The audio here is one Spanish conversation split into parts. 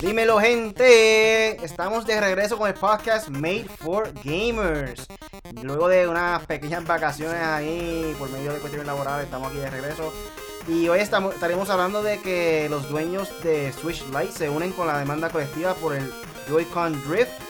Dímelo gente, estamos de regreso con el podcast Made for Gamers. Luego de unas pequeñas vacaciones ahí por medio de cuestiones laborales, estamos aquí de regreso. Y hoy estamos, estaremos hablando de que los dueños de Switch Lite se unen con la demanda colectiva por el Joy-Con Drift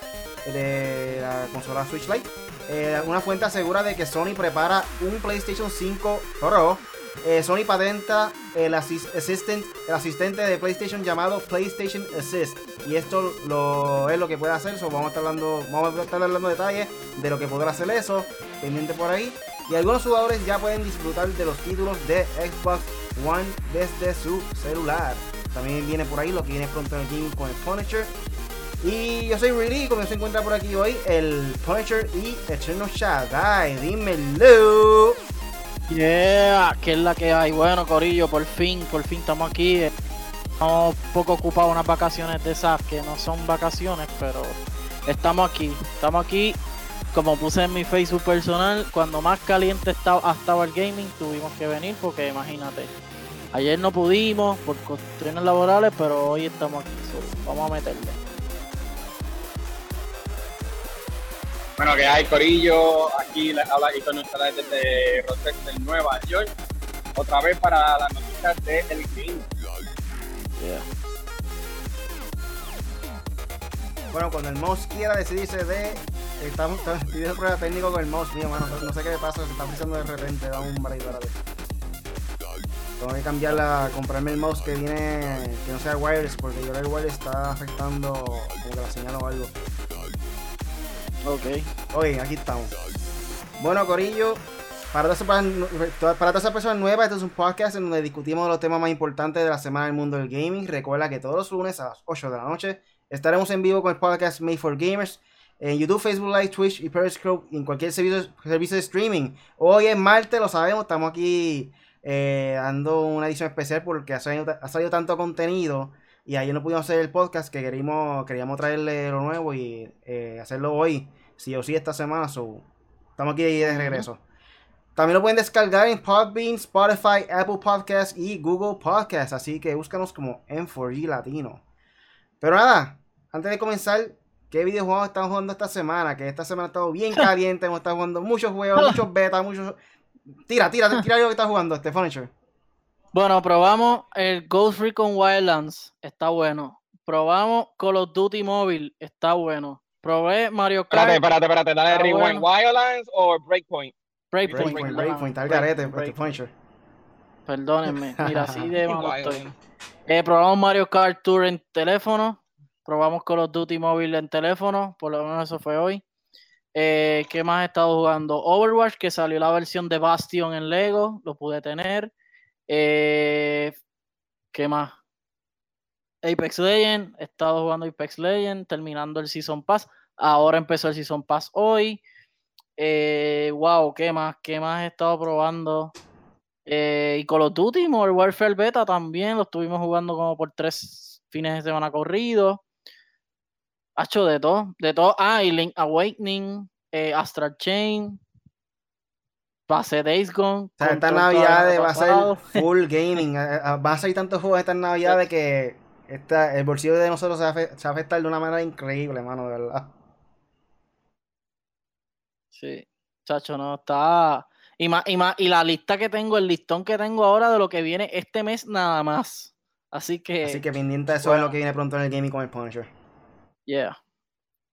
de la consola Switch Lite. Eh, una fuente asegura de que Sony prepara un PlayStation 5 Pro eh, Sony patenta el, assistant, el asistente de PlayStation llamado PlayStation Assist. Y esto lo, es lo que puede hacer. vamos, a estar hablando, vamos a estar hablando detalles de lo que podrá hacer eso. Pendiente por ahí. Y algunos jugadores ya pueden disfrutar de los títulos de Xbox One desde su celular. También viene por ahí lo que viene pronto el game con el. Y yo soy y como se encuentra por aquí hoy, el Punisher y Eternal Shaddai. Dímelo. Yeah, que es la que hay. Bueno, Corillo, por fin, por fin estamos aquí. Estamos poco ocupados unas vacaciones de esas que no son vacaciones, pero estamos aquí. Estamos aquí, como puse en mi Facebook personal, cuando más caliente estaba, estaba el gaming, tuvimos que venir porque imagínate. Ayer no pudimos por cuestiones laborales, pero hoy estamos aquí. vamos a meterle. Bueno, que hay Corillo, aquí habla y con ustedes desde Rochester, Nueva York, otra vez para las noticias de El Game. Bueno, cuando el mouse quiera decidirse de. Estamos pidiendo prueba técnico con el mouse mío, mano. No sé qué le pasa, se está frizando de repente, da un barrito ahora. Tengo que cambiarla, comprarme el mouse que viene, que no sea wireless, porque yo el wireless está afectando como que la señal o algo. Ok. Oye, aquí estamos. Bueno, Corillo, para todas, para todas esas personas nuevas, este es un podcast en donde discutimos los temas más importantes de la semana del mundo del gaming. Recuerda que todos los lunes a las 8 de la noche estaremos en vivo con el podcast Made for Gamers en YouTube, Facebook Live, Twitch y Periscope en cualquier servicio, servicio de streaming. Hoy es martes, lo sabemos, estamos aquí eh, dando una edición especial porque ha salido, ha salido tanto contenido y ayer no pudimos hacer el podcast que queríamos, queríamos traerle lo nuevo y eh, hacerlo hoy sí o sí esta semana. estamos aquí de regreso. También lo pueden descargar en Podbean, Spotify, Apple Podcasts y Google Podcasts. Así que búscanos como M4G Latino. Pero nada, antes de comenzar, ¿qué videojuegos estamos jugando esta semana? Que esta semana ha estado bien caliente. hemos estado jugando muchos juegos, muchos betas, muchos. Tira, tira, tira lo que estás jugando, este Furniture. Bueno, probamos el Ghost Recon Wildlands. Está bueno. Probamos Call of Duty Mobile. Está bueno. Probé Mario Kart. Espérate, espérate, espérate. Dale ah, Rewind. Wildlands o Breakpoint? Breakpoint. Breakpoint, Breakpoint, al garete, Breakpoint. Perdónenme, mira, así de malo estoy. Eh, probamos Mario Kart Tour en teléfono. Probamos Call of Duty móvil en teléfono. Por lo menos eso fue hoy. Eh, ¿Qué más he estado jugando? Overwatch, que salió la versión de Bastion en Lego. Lo pude tener. Eh, ¿Qué más? Apex Legend, he estado jugando Apex Legend, terminando el Season Pass. Ahora empezó el Season Pass hoy. Eh, wow, ¿qué más? ¿Qué más he estado probando? Eh, y Call of Duty, Modern Warfare Beta también, lo estuvimos jugando como por tres fines de semana corridos. hecho de todo, de todo. Ah, y Link Awakening, eh, Astral Chain, Base Days Gone. O sea, esta Navidad va a ser full gaming. Va a salir tantos juegos esta Navidad que el bolsillo de nosotros se va, a, afectar de una manera increíble, mano, de verdad. Sí, chacho, no, está... Y, más, y, más, y la lista que tengo, el listón que tengo ahora de lo que viene este mes nada más. Así que... Así que pendiente de eso es lo que viene pronto en el gaming con el Punisher. Yeah.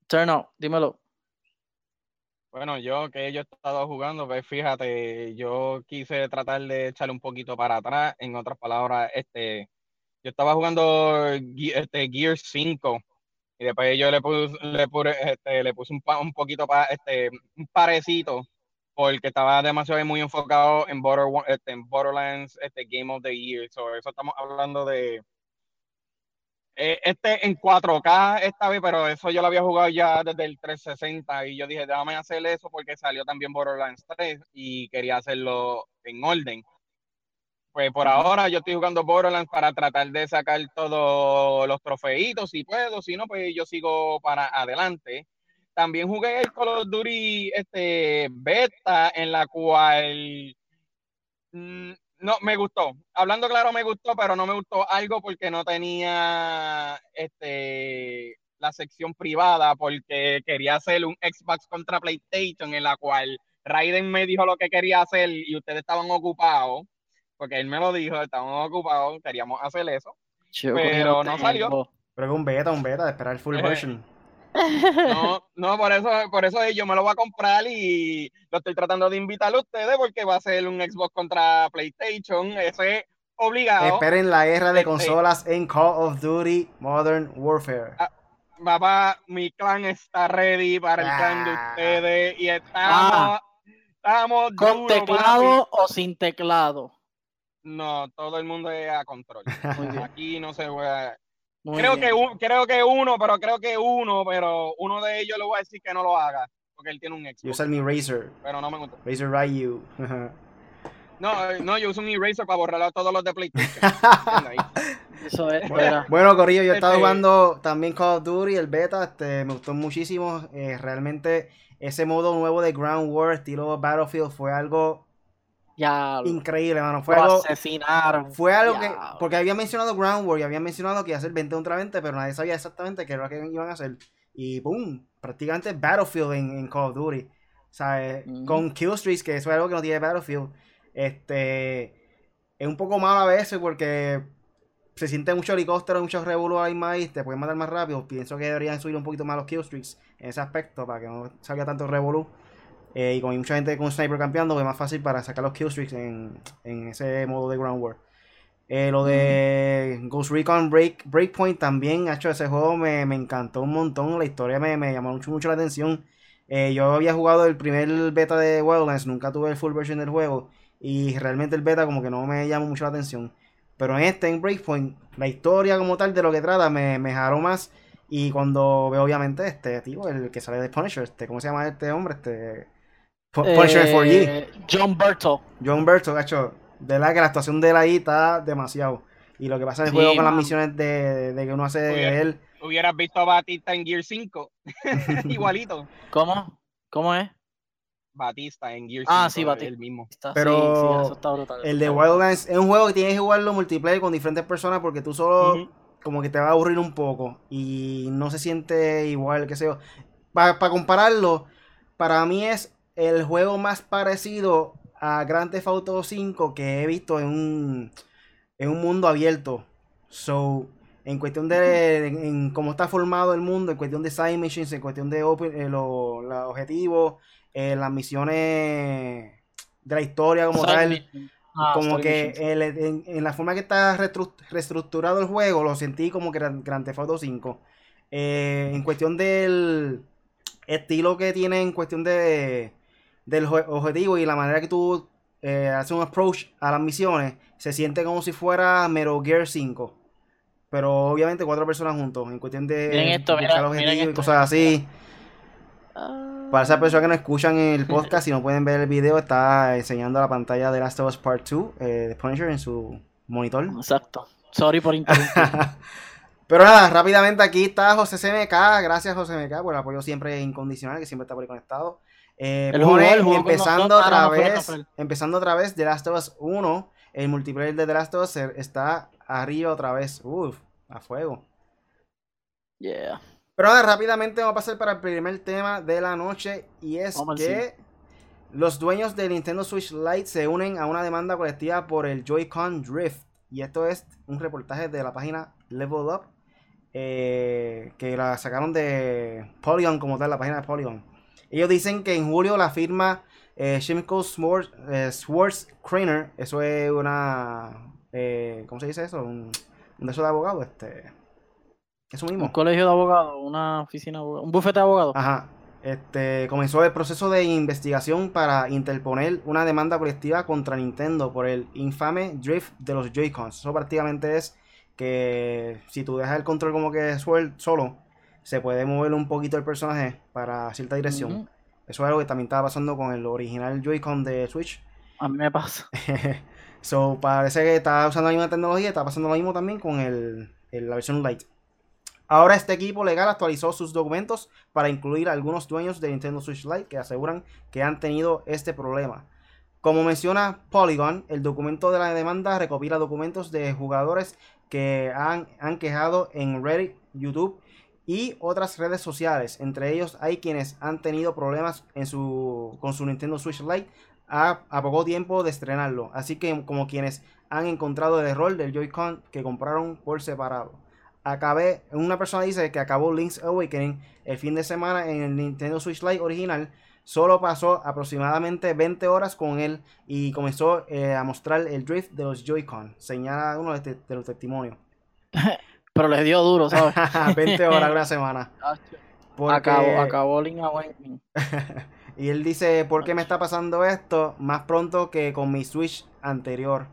Turn out, dímelo. Bueno, yo que yo he estado jugando, pues fíjate, yo quise tratar de echarle un poquito para atrás. En otras palabras, este yo estaba jugando este, Gear 5 y después yo le puse, le puse, este, le puse un, un, poquito para este, un parecito porque estaba demasiado muy enfocado en, Border, este, en Borderlands este, Game of the Year. So, eso estamos hablando de eh, este en 4K esta vez, pero eso yo lo había jugado ya desde el 360 y yo dije, déjame hacer eso porque salió también Borderlands 3 y quería hacerlo en orden. Pues por ahora yo estoy jugando Borderlands para tratar de sacar todos los trofeitos si puedo, si no, pues yo sigo para adelante. también jugué el Call of Duty este, beta, en la cual mm, no me gustó. Hablando claro, me gustó, pero no me gustó algo porque no tenía este la sección privada, porque quería hacer un Xbox contra PlayStation, en la cual Raiden me dijo lo que quería hacer y ustedes estaban ocupados, porque él me lo dijo, estaban ocupados, queríamos hacer eso, pero no salió. Pero que un beta, un beta, de esperar el full eh, version. No, no, por eso, por eso yo me lo voy a comprar y lo estoy tratando de invitar a ustedes porque va a ser un Xbox contra PlayStation. Eso es obligado. Esperen la guerra de este, consolas en Call of Duty Modern Warfare. Ah, papá, mi clan está ready para el clan de ah. ustedes y estamos, ah. estamos ¿Con teclado o sin teclado? No, todo el mundo es a control. Aquí no se juega creo que, creo que uno, pero creo que uno, pero uno de ellos le voy a decir que no lo haga, porque él tiene un Xbox. Yo uso mi Razer. Pero no me gusta. Razer Ryu. no, eh, no, yo uso mi Razer para borrar todos los de PlayStation. Eso es. Bueno, bueno, Corillo, yo he estado este jugando también Call of Duty, el beta, este, me gustó muchísimo. Eh, realmente ese modo nuevo de Ground War, estilo Battlefield, fue algo ya. Increíble, mano. Fue algo, asesinaron. Fue algo que. Porque había mencionado Ground War y había mencionado que iba a ser 20 contra 20, pero nadie sabía exactamente qué era lo que iban a hacer. Y ¡pum! Prácticamente Battlefield en, Call of Duty. ¿Sabes? Con Killstreaks, que eso es algo que no tiene Battlefield. Este. Es un poco malo a veces porque se siente mucho helicóptero, muchos revuelos ahí más y te pueden matar más rápido. Pienso que deberían subir un poquito más los killstreaks en ese aspecto para que no salga tanto revolú. Eh, y con mucha gente con sniper campeando, es más fácil para sacar los killstreaks en, en ese modo de ground war. Eh, lo de Ghost Recon Break, Breakpoint también, hecho ese juego me, encantó un montón. La historia me, llamó mucho, mucho la atención. Eh, yo había jugado el primer beta de Wildlands, nunca tuve el full version del juego. Y realmente el beta como que no me llamó mucho la atención. Pero en este, en Breakpoint, la historia como tal de lo que trata me, me jaró más. Y cuando veo obviamente este tío, el que sale de Punisher, este, ¿cómo se llama este hombre? Este Punisher eh, John Berto. John Berto, gacho. De la que la actuación de él ahí está demasiado. Y lo que pasa en el juego con las misiones de, de, que uno hace de él. Hubieras visto a Batista en Gear 5. Igualito. ¿Cómo? ¿Cómo es? Batista en Gear 5. Ah, sí, Batista. El mismo. Pero sí, eso está brutal, el de Wildlands es un juego que tienes que jugarlo multiplayer con diferentes personas porque tú solo como que te va a aburrir un poco y no se siente igual, que sea. Para compararlo, para mí es el juego más parecido a Grand Theft Auto 5 que he visto en un, en un mundo abierto. So, en cuestión de en, cómo está formado el mundo, en cuestión de side missions, en cuestión de eh, los objetivos, eh, las misiones de la historia como tal. Ah, como que en, la forma que está reestructurado el juego, lo sentí como que Grand Theft Auto 5. Eh, en cuestión del estilo que tiene en cuestión de del objetivo y la manera que tú eh, haces un approach a las misiones, se siente como si fuera Metal Gear 5. Pero obviamente cuatro personas juntos, en cuestión de miren esto, y cosas así. Ah. Para esas personas que no escuchan el podcast y no pueden ver el video, está enseñando la pantalla de Last of Us Part 2 eh, de Punisher en su monitor. Exacto. Sorry por interrumpir. Pero nada, rápidamente aquí está José CMK. Gracias José CMK por el apoyo siempre incondicional, que siempre está por ahí conectado. Eh, empezando otra vez, empezando otra vez The Last of Us 1, el multiplayer de The Last of Us está arriba otra vez, uff, a fuego. Yeah. Pero ahora rápidamente vamos a pasar para el primer tema de la noche y es que los dueños de Nintendo Switch Lite se unen a una demanda colectiva por el Joy-Con Drift y esto es un reportaje de la página Level Up eh, que la sacaron de Polygon como tal, la página de Polygon. Ellos dicen que en julio la firma eh, Shimko eh, Swartz Craner, eso es una. Eh, ¿Cómo se dice eso? Un, un de esos de abogados, este. Eso mismo. Un colegio de abogados, una oficina de abogados, un bufete de abogados. Ajá. Este, comenzó el proceso de investigación para interponer una demanda colectiva contra Nintendo por el infame drift de los Joy-Cons. Eso prácticamente es que si tú dejas el control como que solo, se puede mover un poquito el personaje para cierta dirección. Eso es algo que también estaba pasando con el original Joy-Con de Switch. A mí me pasa. so, parece que está usando la misma tecnología, está pasando lo mismo también con el, la versión Lite. Ahora este equipo legal actualizó sus documentos para incluir a algunos dueños de Nintendo Switch Lite que aseguran que han tenido este problema. Como menciona Polygon, el documento de la demanda recopila documentos de jugadores que han, han quejado en Reddit, YouTube y otras redes sociales. Entre ellos hay quienes han tenido problemas en su, con su Nintendo Switch Lite a, poco tiempo de estrenarlo. Así que como quienes han encontrado el error del Joy-Con que compraron por separado. Acabé, una persona dice que acabó Link's Awakening el fin de semana en el Nintendo Switch Lite original. Solo pasó aproximadamente 20 horas con él y comenzó eh, a mostrar el drift de los Joy-Con. Señala uno de, los testimonios. Pero les dio duro, ¿sabes? 20 horas una semana. Acabó, acabó Awakening. y él dice, ¿por qué me está pasando esto más pronto que con mi Switch anterior?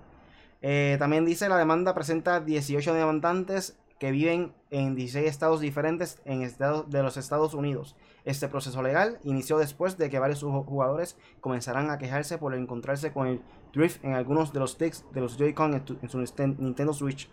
Eh, también dice la demanda presenta 18 demandantes que viven en 16 estados diferentes en estados de los Estados Unidos. Este proceso legal inició después de que varios jugadores comenzaran a quejarse por encontrarse con el drift en algunos de los sticks de los Joy-Con en, su Nintendo Switch.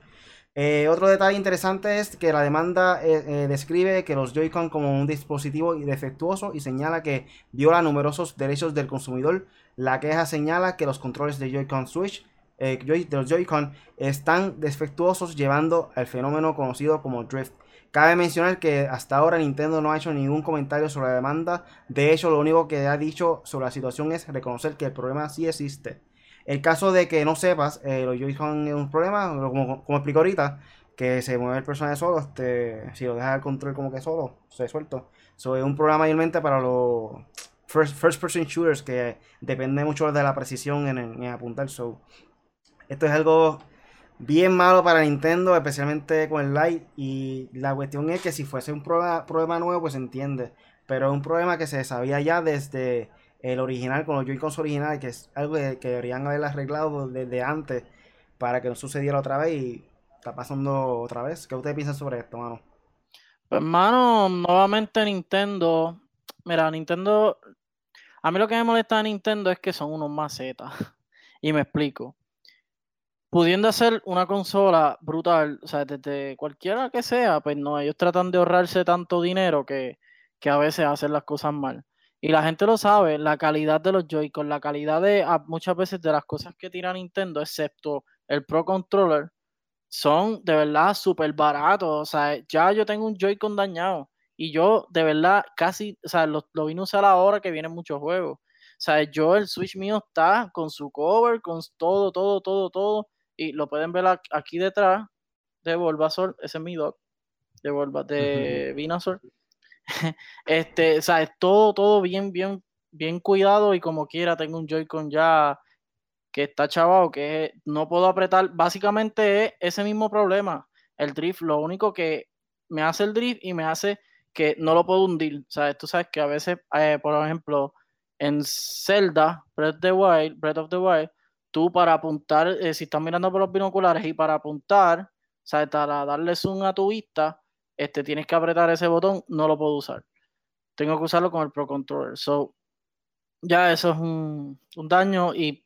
Eh, otro detalle interesante es que la demanda eh, describe que los Joy-Con como un dispositivo defectuoso y señala que viola numerosos derechos del consumidor. La queja señala que los controles de Joy-Con Switch eh, de los Joy-Con están defectuosos llevando al fenómeno conocido como drift. Cabe mencionar que hasta ahora Nintendo no ha hecho ningún comentario sobre la demanda. De hecho, lo único que ha dicho sobre la situación es reconocer que el problema sí existe. El caso de que no sepas, eh, los Joy-Con es un problema, como, como explico ahorita, que se mueve el personaje solo, este, si lo deja el control como que solo, se suelto. Eso es un problema mayormente para los first, person shooters que depende mucho de la precisión en, en apuntar. So, esto es algo bien malo para Nintendo, especialmente con el Lite. Y la cuestión es que si fuese un problema, nuevo, pues se entiende. Pero es un problema que se sabía ya desde el original, con los Joy-Cons originales, que es algo que, deberían haber arreglado desde antes para que no sucediera otra vez y está pasando otra vez. ¿Qué ustedes piensan sobre esto, mano? Pues, mano, nuevamente Nintendo. Mira, Nintendo. A mí lo que me molesta de Nintendo es que son unos macetas. Y me explico pudiendo hacer una consola brutal, o sea, desde cualquiera que sea, pues no, ellos tratan de ahorrarse tanto dinero que, a veces hacen las cosas mal. Y la gente lo sabe, la calidad de los Joy-Con, la calidad de muchas veces de las cosas que tira Nintendo, excepto el Pro Controller, son de verdad súper baratos. O sea, ya yo tengo un Joy-Con dañado y yo de verdad casi, o sea, lo, lo vine a usar ahora que vienen muchos juegos. O sea, yo el Switch mío está con su cover, con todo, todo, todo, todo y lo pueden ver aquí detrás de Bulbasaur, ese es mi dog, de Bulba, de Venusaur. este, o sea, es todo, todo bien, bien, bien cuidado y como quiera tengo un Joy-Con ya que está chavado, que no puedo apretar. Básicamente es ese mismo problema. El drift, lo único que me hace el drift y me hace que no lo puedo hundir. Sea, tú sabes que a veces, eh, por ejemplo, en Zelda, Breath of the Wild, Breath of the Wild, tú para apuntar, eh, si estás mirando por los binoculares y para apuntar, sea, para darle zoom a tu vista, este, tienes que apretar ese botón, no lo puedo usar. Tengo que usarlo con el Pro Controller. So, ya eso es un, daño y,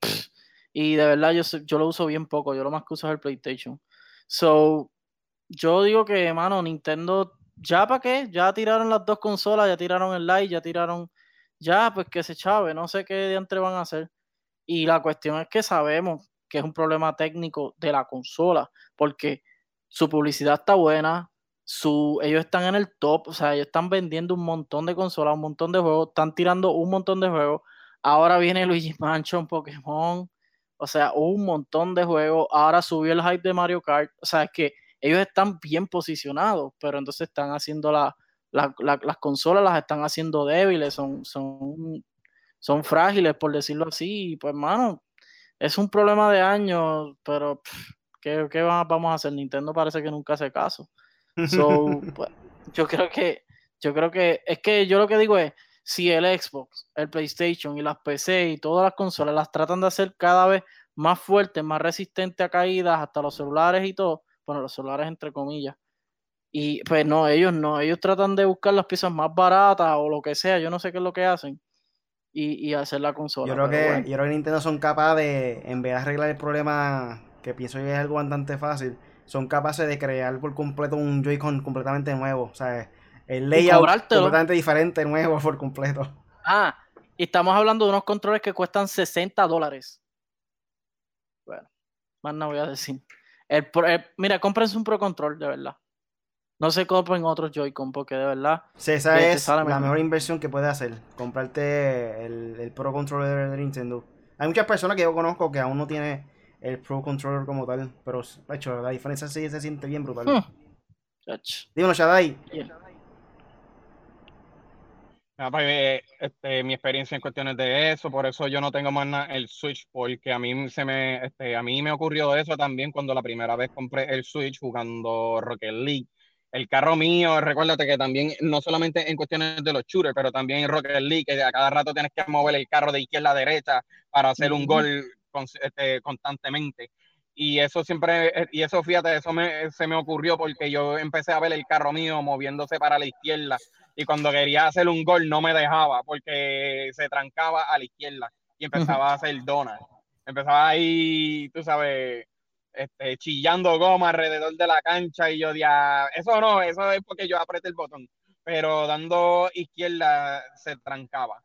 y de verdad yo, yo lo uso bien poco. Yo lo más que uso es el PlayStation. So, yo digo que, mano, Nintendo, ¿ya para qué? Ya tiraron las dos consolas, ya tiraron el Lite, ya tiraron, ya, pues que se chave, no sé qué de entre van a hacer. Y la cuestión es que sabemos que es un problema técnico de la consola, porque su publicidad está buena, su, ellos están en el top, o sea, ellos están vendiendo un montón de consolas, un montón de juegos, están tirando un montón de juegos. Ahora viene Luigi Mansion, Pokémon, o sea, un montón de juegos. Ahora subió el hype de Mario Kart, o sea, es que ellos están bien posicionados, pero entonces están haciendo la, las consolas, las están haciendo débiles, son, son son frágiles, por decirlo así. Y pues, mano, es un problema de años, pero ¿qué, vamos a hacer? Nintendo parece que nunca hace caso. So, pues, yo creo que, yo creo que, es que yo lo que digo es, si el Xbox, el PlayStation y las PC y todas las consolas las tratan de hacer cada vez más fuertes, más resistentes a caídas, hasta los celulares y todo, bueno, los celulares entre comillas. Y pues no, ellos no, ellos tratan de buscar las piezas más baratas o lo que sea, yo no sé qué es lo que hacen y, hacer la consola. Yo creo, que, yo creo que Nintendo son capaces de, en vez de arreglar el problema, que pienso que es algo bastante fácil, son capaces de crear por completo un Joy-Con completamente nuevo. O sea, el layout completamente diferente, nuevo por completo. Ah, y estamos hablando de unos controles que cuestan 60 dólares. Bueno, más no voy a decir. El, mira, cómprense un Pro Control, de verdad. No se compren otros Joy-Con porque de verdad. Sí, esa es la mejor. inversión que puedes hacer. Comprarte el, el Pro Controller de Nintendo. Hay muchas personas que yo conozco que aún no tienen el Pro Controller como tal. Pero, hecho, la diferencia sí se siente bien brutal. Hmm. Dímelo, Shadai. Ah, pues, eh, este, mi experiencia en cuestiones de eso, por eso yo no tengo más nada el Switch, porque a mí se me, este, a mí me ocurrió eso también cuando la primera vez compré el Switch jugando Rocket League. El carro mío, recuérdate que también, no solamente en cuestiones de los shooters, pero también en Rocket League, que a cada rato tienes que mover el carro de izquierda a derecha para hacer un gol este, constantemente. Y eso siempre, y eso fíjate, eso me, se me ocurrió porque yo empecé a ver el carro mío moviéndose para la izquierda y cuando quería hacer un gol no me dejaba porque se trancaba a la izquierda y empezaba a hacer donas. Empezaba ahí, tú sabes, este, chillando goma alrededor de la cancha y yo decía, eso no, eso es porque yo apreté el botón, pero dando izquierda se trancaba.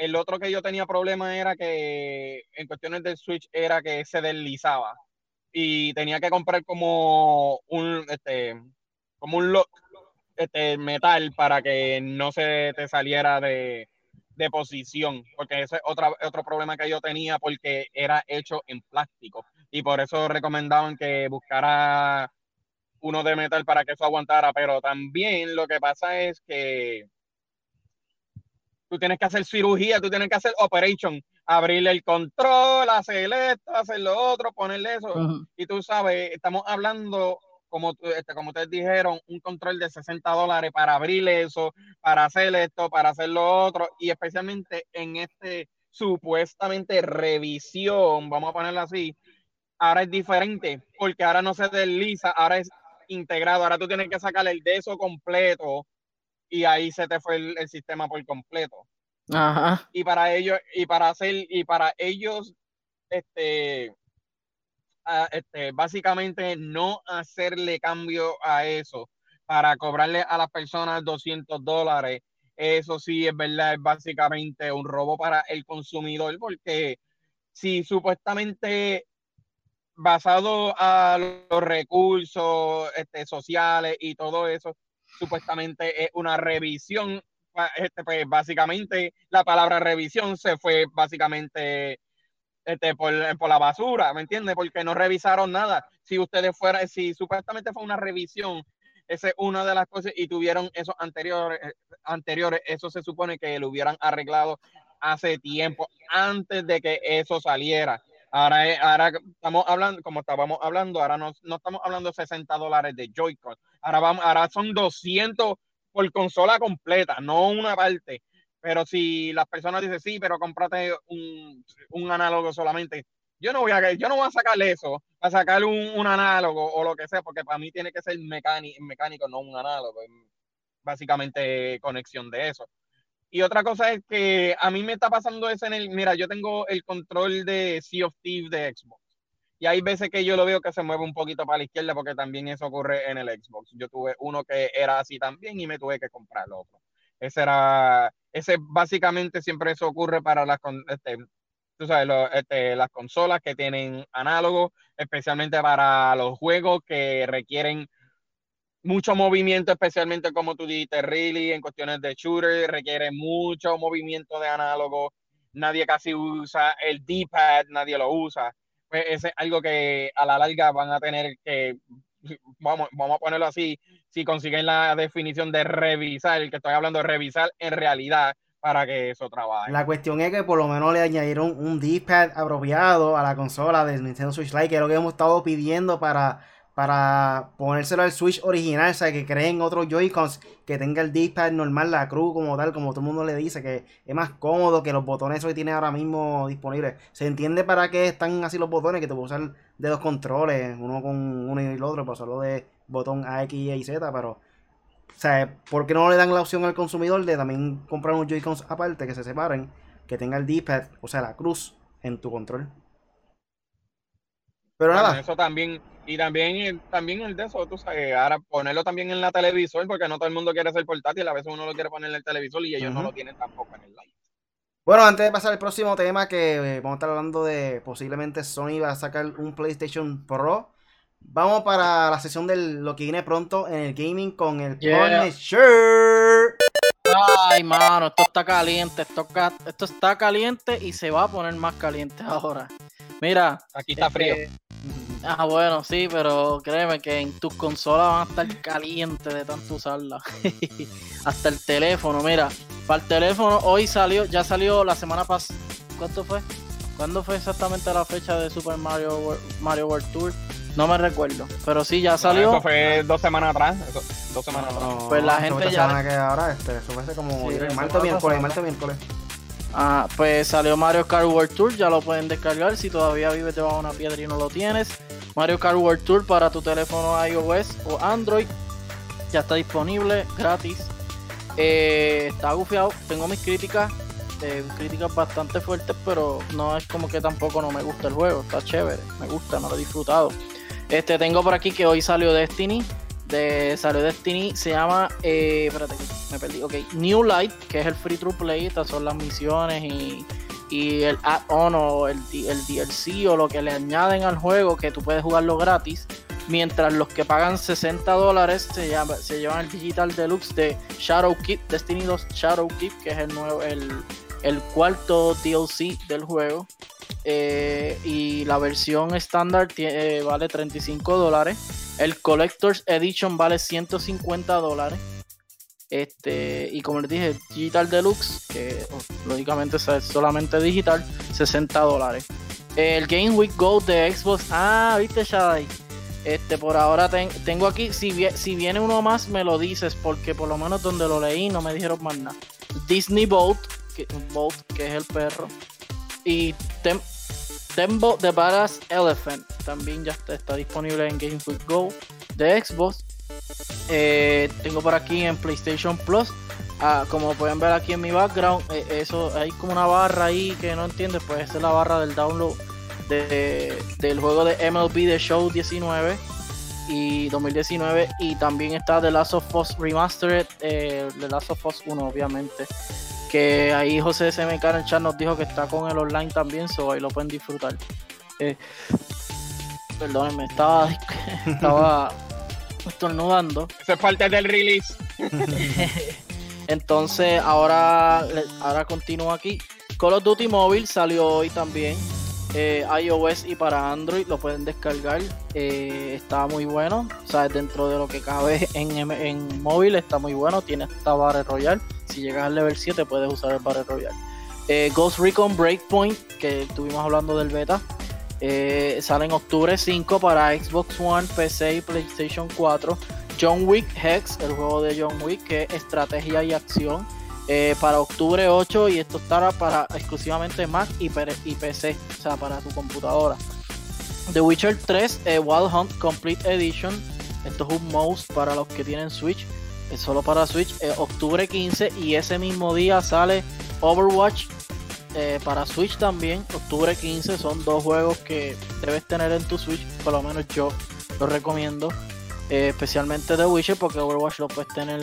El otro que yo tenía problema era que en cuestiones del Switch era que se deslizaba. Y tenía que comprar como un, este, como un lock este, metal para que no se te saliera de, posición, porque ese es otro problema que yo tenía porque era hecho en plástico. Y por eso recomendaban que buscara uno de metal para que eso aguantara, pero también lo que pasa es que tú tienes que hacer cirugía, tú tienes que hacer operation, abrirle el control, hacer esto, hacer lo otro, ponerle eso. Y tú sabes, estamos hablando como, este, como ustedes dijeron, un control de 60 dólares para abrir eso, para hacer esto, para hacer lo otro, y especialmente en este supuestamente revisión, vamos a ponerlo así, ahora es diferente, porque ahora no se desliza, ahora es integrado, ahora tú tienes que sacar el de eso completo y ahí se te fue el, el sistema por completo. Ajá. Y para ellos, y para hacer, y para ellos, este, este, básicamente no hacerle cambio a eso para cobrarle a las personas 200 dólares. Eso sí es verdad, es básicamente un robo para el consumidor porque si supuestamente basado a los recursos este, sociales y todo eso, supuestamente es una revisión, este, pues básicamente la palabra revisión se fue básicamente este, por, la basura, ¿me entiendes? Porque no revisaron nada. Si ustedes fueran, si supuestamente fue una revisión, esa es una de las cosas, y tuvieron esos anteriores, anteriores, eso se supone que lo hubieran arreglado hace tiempo, antes de que eso saliera. Ahora, ahora estamos hablando, como estábamos hablando, ahora no, estamos hablando de 60 dólares de Joy-Con, ahora, vamos, ahora son 200 por consola completa, no una parte. Pero si las personas dicen, sí, pero cómprate un, un análogo solamente, yo no voy a yo no voy a sacarle eso, a sacar un, un, análogo o lo que sea, porque para mí tiene que ser mecánico, mecánico no un análogo, básicamente conexión de eso. Y otra cosa es que a mí me está pasando eso en el, mira, yo tengo el control de Sea of Thieves de Xbox. Y hay veces que yo lo veo que se mueve un poquito para la izquierda porque también eso ocurre en el Xbox. Yo tuve uno que era así también y me tuve que comprar el otro. Ese era, ese básicamente siempre eso ocurre para las, este, tú sabes, este, las consolas que tienen análogo, especialmente para los juegos que requieren mucho movimiento, especialmente como tú dijiste, really, en cuestiones de shooter, requiere mucho movimiento de análogo. Nadie casi usa el D-pad, nadie lo usa. Pues es algo que a la larga van a tener que vamos, vamos a ponerlo así, si consiguen la definición de revisar, que estoy hablando de revisar en realidad para que eso trabaje. La cuestión es que por lo menos le añadieron un D-pad apropiado a la consola de Nintendo Switch Lite, que es lo que hemos estado pidiendo para para ponérselo al Switch original, o sea, que creen otros Joy-Cons que tenga el D-pad normal, la cruz como tal, como todo el mundo le dice, que es más cómodo que los botones que tiene ahora mismo disponibles. Se entiende para qué están así los botones, que te puedo usar de dos controles, uno con uno y el otro, para usarlo de botón A, X, Y, Z, pero... O sea, ¿por qué no le dan la opción al consumidor de también comprar unos Joy-Cons aparte que se separen, que tenga el D-pad, o sea, la cruz en tu control? Pero nada. Eso también, y también, también el de eso, tú sabes, ahora ponerlo también en la televisor, porque no todo el mundo quiere ser portátil, a veces uno lo quiere poner en el televisor y ellos no lo tienen tampoco en el live. Bueno, antes de pasar al próximo tema, que eh, vamos a estar hablando de posiblemente Sony va a sacar un PlayStation Pro. Vamos para la sesión de lo que viene pronto en el gaming con el Punisher. Ay, mano, esto está caliente. Esto, esto está caliente y se va a poner más caliente ahora. Mira. Aquí está frío. Ah, bueno, sí, pero créeme que en tus consolas van a estar calientes de tanto usarla. Hasta el teléfono, mira. Para el teléfono, hoy salió, ya salió la semana pasada. ¿Cuánto fue? ¿Cuándo fue exactamente la fecha de Super Mario, Mario World Tour? No me recuerdo, pero sí, ya salió. eso fue dos semanas atrás. dos semanas atrás. pues la gente ya. Que ahora, este, eso fue como el martes miércoles, martes miércoles. Ah, pues salió Mario Kart World Tour, ya lo pueden descargar si todavía vives debajo de una piedra y no lo tienes. Mario Kart World Tour para tu teléfono iOS o Android ya está disponible gratis. Eh, está gufiado, tengo mis críticas, eh, críticas bastante fuertes, pero no es como que tampoco no me gusta el juego, está chévere, me gusta, no lo he disfrutado. Este tengo por aquí que hoy salió Destiny, de salió Destiny se llama eh, espérate me perdí ok New Light que es el free to play estas son las misiones y, y el add-on o el, el DLC o lo que le añaden al juego que tú puedes jugarlo gratis mientras los que pagan 60 dólares se, se llevan el digital deluxe de Shadow Keep Destiny 2 Shadow Keep que es el nuevo el, el cuarto DLC del juego eh, y la versión estándar eh, vale 35 dólares el Collector's Edition vale 150 dólares. Este, y como les dije, Digital Deluxe, que oh, lógicamente es solamente digital, 60 dólares. El Game Week Go de Xbox. Ah, viste, Shadai. Este, por ahora tengo aquí. Si, si viene uno más, me lo dices, porque por lo menos donde lo leí no me dijeron más nada. Disney Boat, que, Boat, que es el perro. Y Tembo The Badass Elephant también ya está, disponible en Game Week Go de Xbox. Eh, tengo por aquí en PlayStation Plus. Ah, como pueden ver aquí en mi background, eh, eso hay como una barra ahí que no entiendes, pues esa es la barra del download del juego de MLB The Show 19 y 2019 y también está The Last of Us Remastered, eh, The Last of Us 1 obviamente que ahí José SMK en el chat nos dijo que está con el online también, so ahí lo pueden disfrutar. Eh, perdónenme, estaba, estaba estornudando. Eso es parte del release. Entonces, ahora, ahora continúo aquí. Call of Duty Mobile salió hoy también. Eh, iOS y para Android lo pueden descargar. Eh, está muy bueno. O sea, dentro de lo que cabe en, en móvil está muy bueno. Tiene esta barra Royal. Si llegas al level 7 puedes usar el Battle Royale. Eh, Ghost Recon Breakpoint, que estuvimos hablando del beta, eh, sale en octubre 5 para Xbox One, PC y PlayStation 4. John Wick Hex, el juego de John Wick, que es estrategia y acción, eh, para octubre 8 y esto estará para exclusivamente Mac y, PC, o sea, para tu computadora. The Witcher 3 Wild Hunt Complete Edition, esto es un mouse para los que tienen Switch es solo para Switch, octubre 15 y ese mismo día sale Overwatch eh, para Switch también, octubre 15, son dos juegos que debes tener en tu Switch, por lo menos yo lo recomiendo. Eh, especialmente The Witcher porque Overwatch lo puedes tener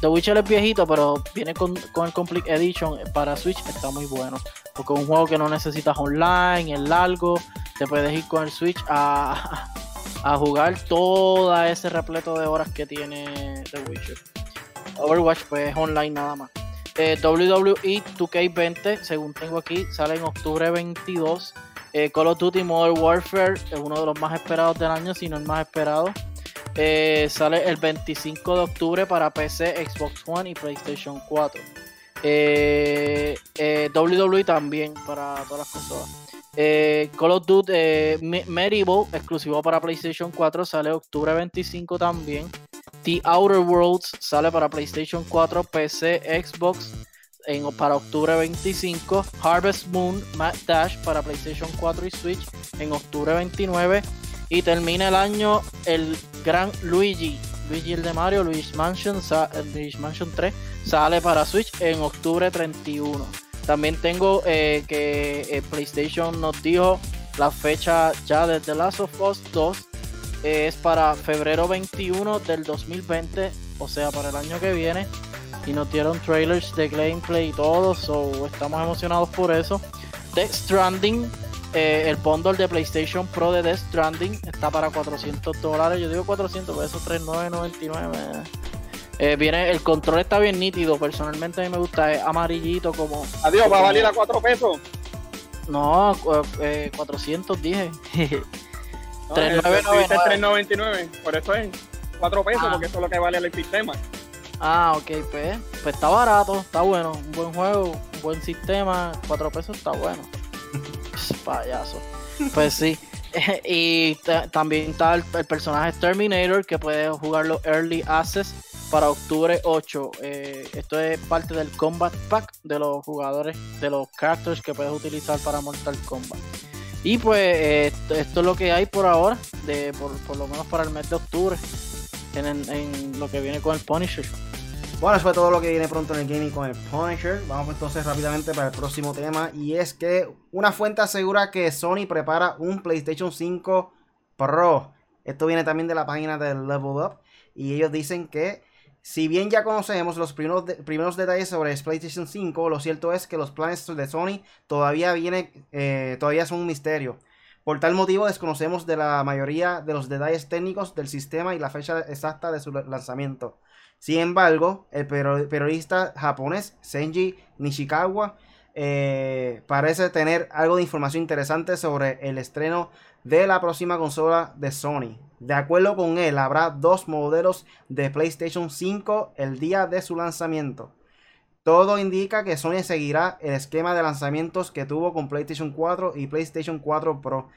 The Witcher es viejito pero viene con, con el Complete Edition para Switch está muy bueno porque es un juego que no necesitas online es largo te puedes ir con el Switch a, a jugar todo ese repleto de horas que tiene The Witcher. Overwatch pues es online nada más. Eh, WWE 2K20, según tengo aquí, sale en octubre 22. Eh, Call of Duty Modern Warfare es uno de los más esperados del año, si no el más esperado. Eh, sale el 25 de octubre para PC, Xbox One y PlayStation 4. WWE también para todas las consolas. Eh, Call of Duty eh, Medieval, exclusivo para PlayStation 4, sale octubre 25 también. The Outer Worlds sale para PlayStation 4, PC, Xbox en, para octubre 25. Harvest Moon Mad Dash para PlayStation 4 y Switch en octubre 29. Y termina el año el gran Luigi. Luigi el de Mario, Luigi Mansion, Luigi Mansion 3 sale para Switch en octubre 31. También tengo eh, que eh, PlayStation nos dijo la fecha ya de The Last of Us 2 es para febrero 21 del 2020, o sea, para el año que viene. Y nos dieron trailers de gameplay y todo, so estamos emocionados por eso. Death Stranding, eh, el bundle de PlayStation Pro de Death Stranding está para 400 dólares. Yo digo 400, pero eso 3,999. Eh, viene, el control está bien nítido. Personalmente a mí me gusta, es amarillito como. Adiós, va a valer a 4 pesos. No, eh, 400 dije. 399. Por eso es 4 pesos, ah. porque eso es lo que vale el sistema. Ah, ok, pues, pues está barato, está bueno. Un buen juego, un buen sistema. 4 pesos está bueno. Payaso. Pues sí. y también está el, personaje Terminator que puede jugarlo Early Access para octubre 8. Eh, esto es parte del Combat Pack de los jugadores, de los characters que puedes utilizar para Mortal Kombat. Y pues eh, esto, es lo que hay por ahora, de, por, lo menos para el mes de octubre, en, lo que viene con el Punisher. Bueno, eso fue todo lo que viene pronto en el gaming con el Punisher. Vamos entonces rápidamente para el próximo tema. Y es que una fuente asegura que Sony prepara un PlayStation 5 Pro. Esto viene también de la página de Level Up. Y ellos dicen que si bien ya conocemos los primeros, primeros detalles sobre PlayStation 5, lo cierto es que los planes de Sony todavía, viene, eh, todavía son un misterio. Por tal motivo desconocemos de la mayoría de los detalles técnicos del sistema y la fecha exacta de su lanzamiento. Sin embargo, el periodista japonés Senji Nishikawa eh, parece tener algo de información interesante sobre el estreno de la próxima consola de Sony. De acuerdo con él, habrá dos modelos de PlayStation 5 el día de su lanzamiento. Todo indica que Sony seguirá el esquema de lanzamientos que tuvo con PlayStation 4 y PlayStation 4 Pro.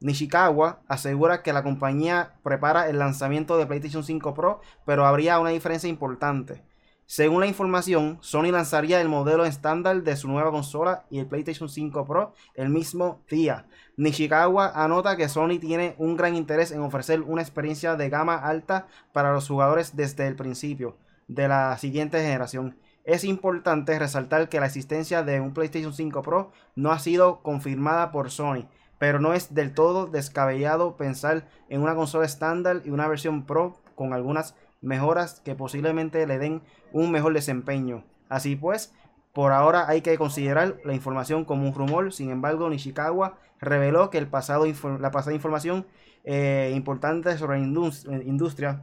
Nishikawa asegura que la compañía prepara el lanzamiento de PlayStation 5 Pro, pero habría una diferencia importante. Según la información, Sony lanzaría el modelo estándar de su nueva consola y el PlayStation 5 Pro el mismo día. Nishikawa anota que Sony tiene un gran interés en ofrecer una experiencia de gama alta para los jugadores desde el principio de la siguiente generación. Es importante resaltar que la existencia de un PlayStation 5 Pro no ha sido confirmada por Sony, pero no es del todo descabellado pensar en una consola estándar y una versión Pro con algunas mejoras que posiblemente le den un mejor desempeño. Así pues, por ahora hay que considerar la información como un rumor, sin embargo Nishikawa reveló que el pasado la pasada información eh, importante sobre la eh, industria,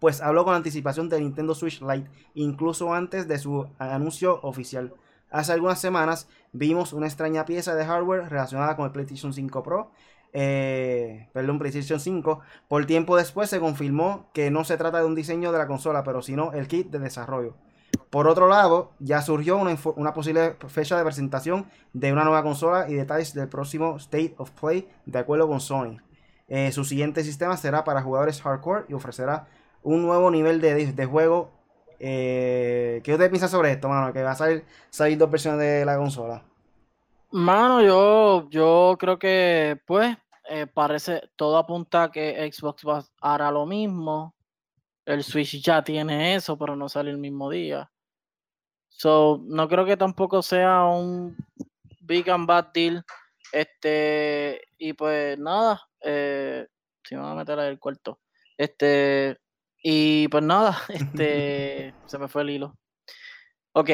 pues habló con anticipación de Nintendo Switch Lite, incluso antes de su anuncio oficial. Hace algunas semanas vimos una extraña pieza de hardware relacionada con el PlayStation 5 Pro, eh, perdón, PlayStation 5. Por tiempo después se confirmó que no se trata de un diseño de la consola, pero sino el kit de desarrollo. Por otro lado, ya surgió una, posible fecha de presentación de una nueva consola y detalles del próximo State of Play de acuerdo con Sony. Eh, su siguiente sistema será para jugadores hardcore y ofrecerá un nuevo nivel de, juego. Eh, ¿Qué usted piensa sobre esto, mano? Que va a salir, salir dos versiones de la consola. Mano, yo, yo creo que, pues, eh, parece, todo apunta a que Xbox hará lo mismo. El Switch ya tiene eso, pero no sale el mismo día. So, no creo que tampoco sea un big and bad deal. Este, y pues nada, eh, si me voy a meter ahí el cuarto. Este, y pues nada, este, se me fue el hilo. Ok.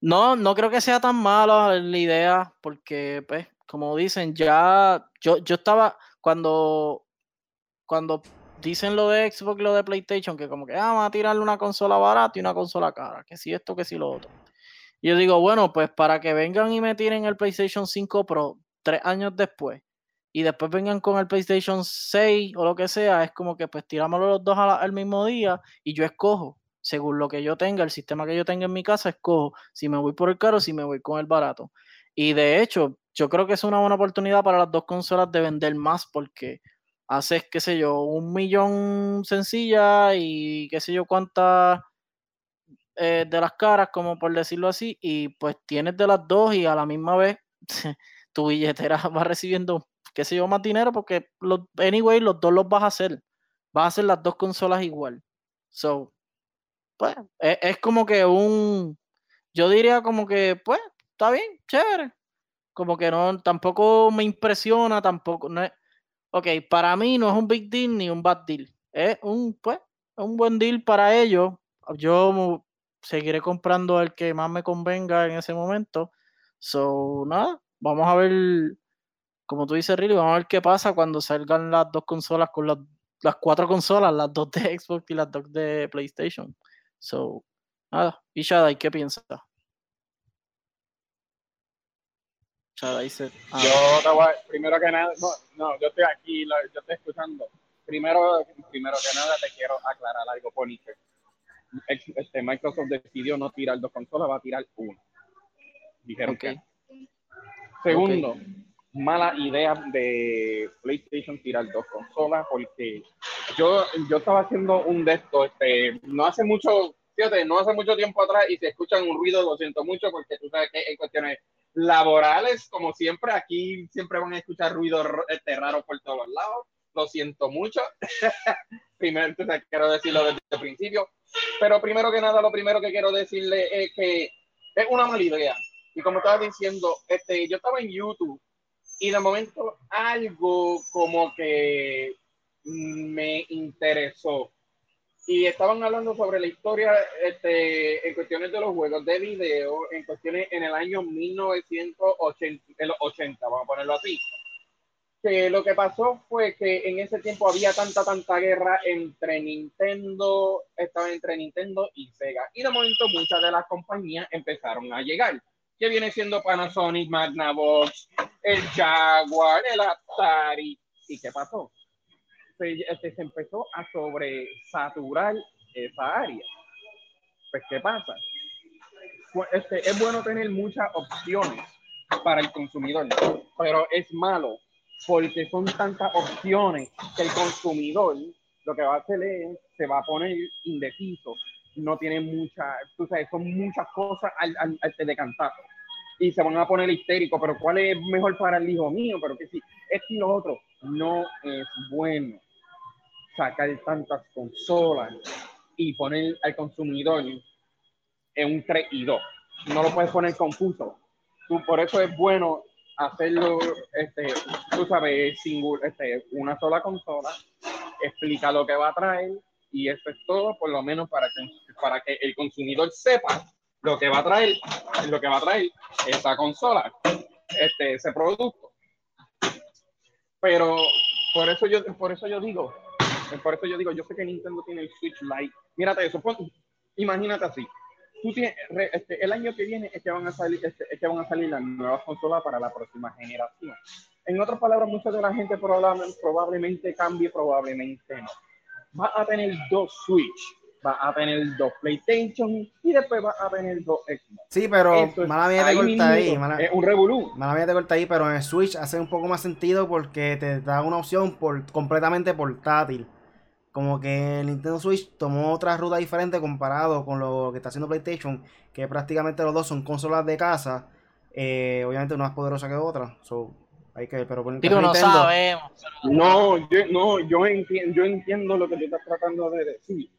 No, no creo que sea tan mala la idea, porque pues como dicen, ya yo, yo estaba cuando cuando dicen lo de Xbox y lo de PlayStation, que como que ah, van a tirarle una consola barata y una consola cara, que si esto, que si lo otro. Y yo digo, bueno, pues para que vengan y me tiren el PlayStation 5 Pro tres años después y después vengan con el PlayStation 6 o lo que sea, es como que pues tirámoslo los dos al mismo día y yo escojo, según lo que yo tenga, el sistema que yo tenga en mi casa, escojo si me voy por el caro si me voy con el barato. Y de hecho, yo creo que es una buena oportunidad para las dos consolas de vender más porque haces, qué sé yo, un millón sencilla y qué sé yo cuántas eh, de las caras, como por decirlo así, y pues tienes de las dos y a la misma vez tu billetera va recibiendo, qué sé yo, más dinero porque, los, anyway, los dos los vas a hacer. Vas a hacer las dos consolas igual. So, pues, es, es como que un, yo diría como que, pues, está bien, chévere como que no, tampoco me impresiona, tampoco, no es, ok, para mí no es un big deal ni un bad deal, es un, pues, un buen deal para ellos, yo seguiré comprando el que más me convenga en ese momento, so, nada, vamos a ver, como tú dices, Riley, vamos a ver qué pasa cuando salgan las dos consolas con las, las cuatro consolas, las dos de Xbox y las dos de PlayStation, so, nada, y Shadai, ¿qué piensas? dice. Ah. Yo te voy, primero que nada, no, no, yo estoy aquí, yo estoy escuchando. Primero, primero que nada te quiero aclarar algo, Ponique. Este, Microsoft decidió no tirar dos consolas, va a tirar una. Dijeron que. Segundo, mala idea de PlayStation tirar dos consolas porque yo, yo estaba haciendo un de estos, este, no hace mucho, fíjate, no hace mucho tiempo atrás y se escuchan un ruido, lo siento mucho porque tú sabes que en cuestiones laborales, como siempre, aquí siempre van a escuchar ruido este, raro por todos lados. Lo siento mucho. primero, quiero decirlo desde el principio. Pero primero que nada, lo primero que quiero decirle es que es una mala idea. Y como estaba diciendo, este, yo estaba en YouTube y de momento algo como que me interesó y estaban hablando sobre la historia este, en cuestiones de los juegos de video, en cuestiones en el año 1980, vamos a ponerlo así. Que lo que pasó fue que en ese tiempo había tanta, tanta guerra entre Nintendo, estaba entre Nintendo y Sega. Y de momento muchas de las compañías empezaron a llegar. Que viene siendo Panasonic, Magnavox, el Jaguar, el Atari. ¿Y qué pasó? Este, se, empezó a sobresaturar esa área. Pues, ¿qué pasa? Este, es bueno tener muchas opciones para el consumidor, pero es malo porque son tantas opciones que el consumidor lo que va a hacer es, se va a poner indeciso, no tiene mucha, tú sabes, son muchas cosas al, al, al y se van a poner histéricos, pero ¿cuál es mejor para el hijo mío? Pero que sí, esto y lo otro no es bueno sacar tantas consolas y poner al consumidor en un 3 y 2. No lo puedes poner confuso. Tú, por eso es bueno hacerlo, este, tú sabes, single, este, una sola consola, explica lo que va a traer y eso es todo, por lo menos para que, para que el consumidor sepa lo que va a traer, lo que va a traer esa consola, este, ese producto. Pero por eso yo, por eso yo digo, por eso yo digo, yo sé que Nintendo tiene el Switch Lite. Mírate eso, imagínate así. Tú tienes, este, el año que viene es que van a salir, este, es que van a salir las nuevas consolas para la próxima generación. En otras palabras, mucha de la gente probablemente, probablemente cambie, probablemente no. Va a tener dos Switch, va a tener dos PlayStation y después va a tener dos Xbox. Sí, pero mala mía te corta ahí. Mala, es un revolú. Mala mía te corta ahí, pero en el Switch hace un poco más sentido porque te da una opción por, completamente portátil como que Nintendo Switch tomó otra ruta diferente comparado con lo que está haciendo PlayStation, que prácticamente los dos son consolas de casa, eh, obviamente una más poderosa que otra. So, hay que, pero por Digo, no sabemos. No, yo, no yo, entiendo, yo entiendo lo que tú estás tratando de decir,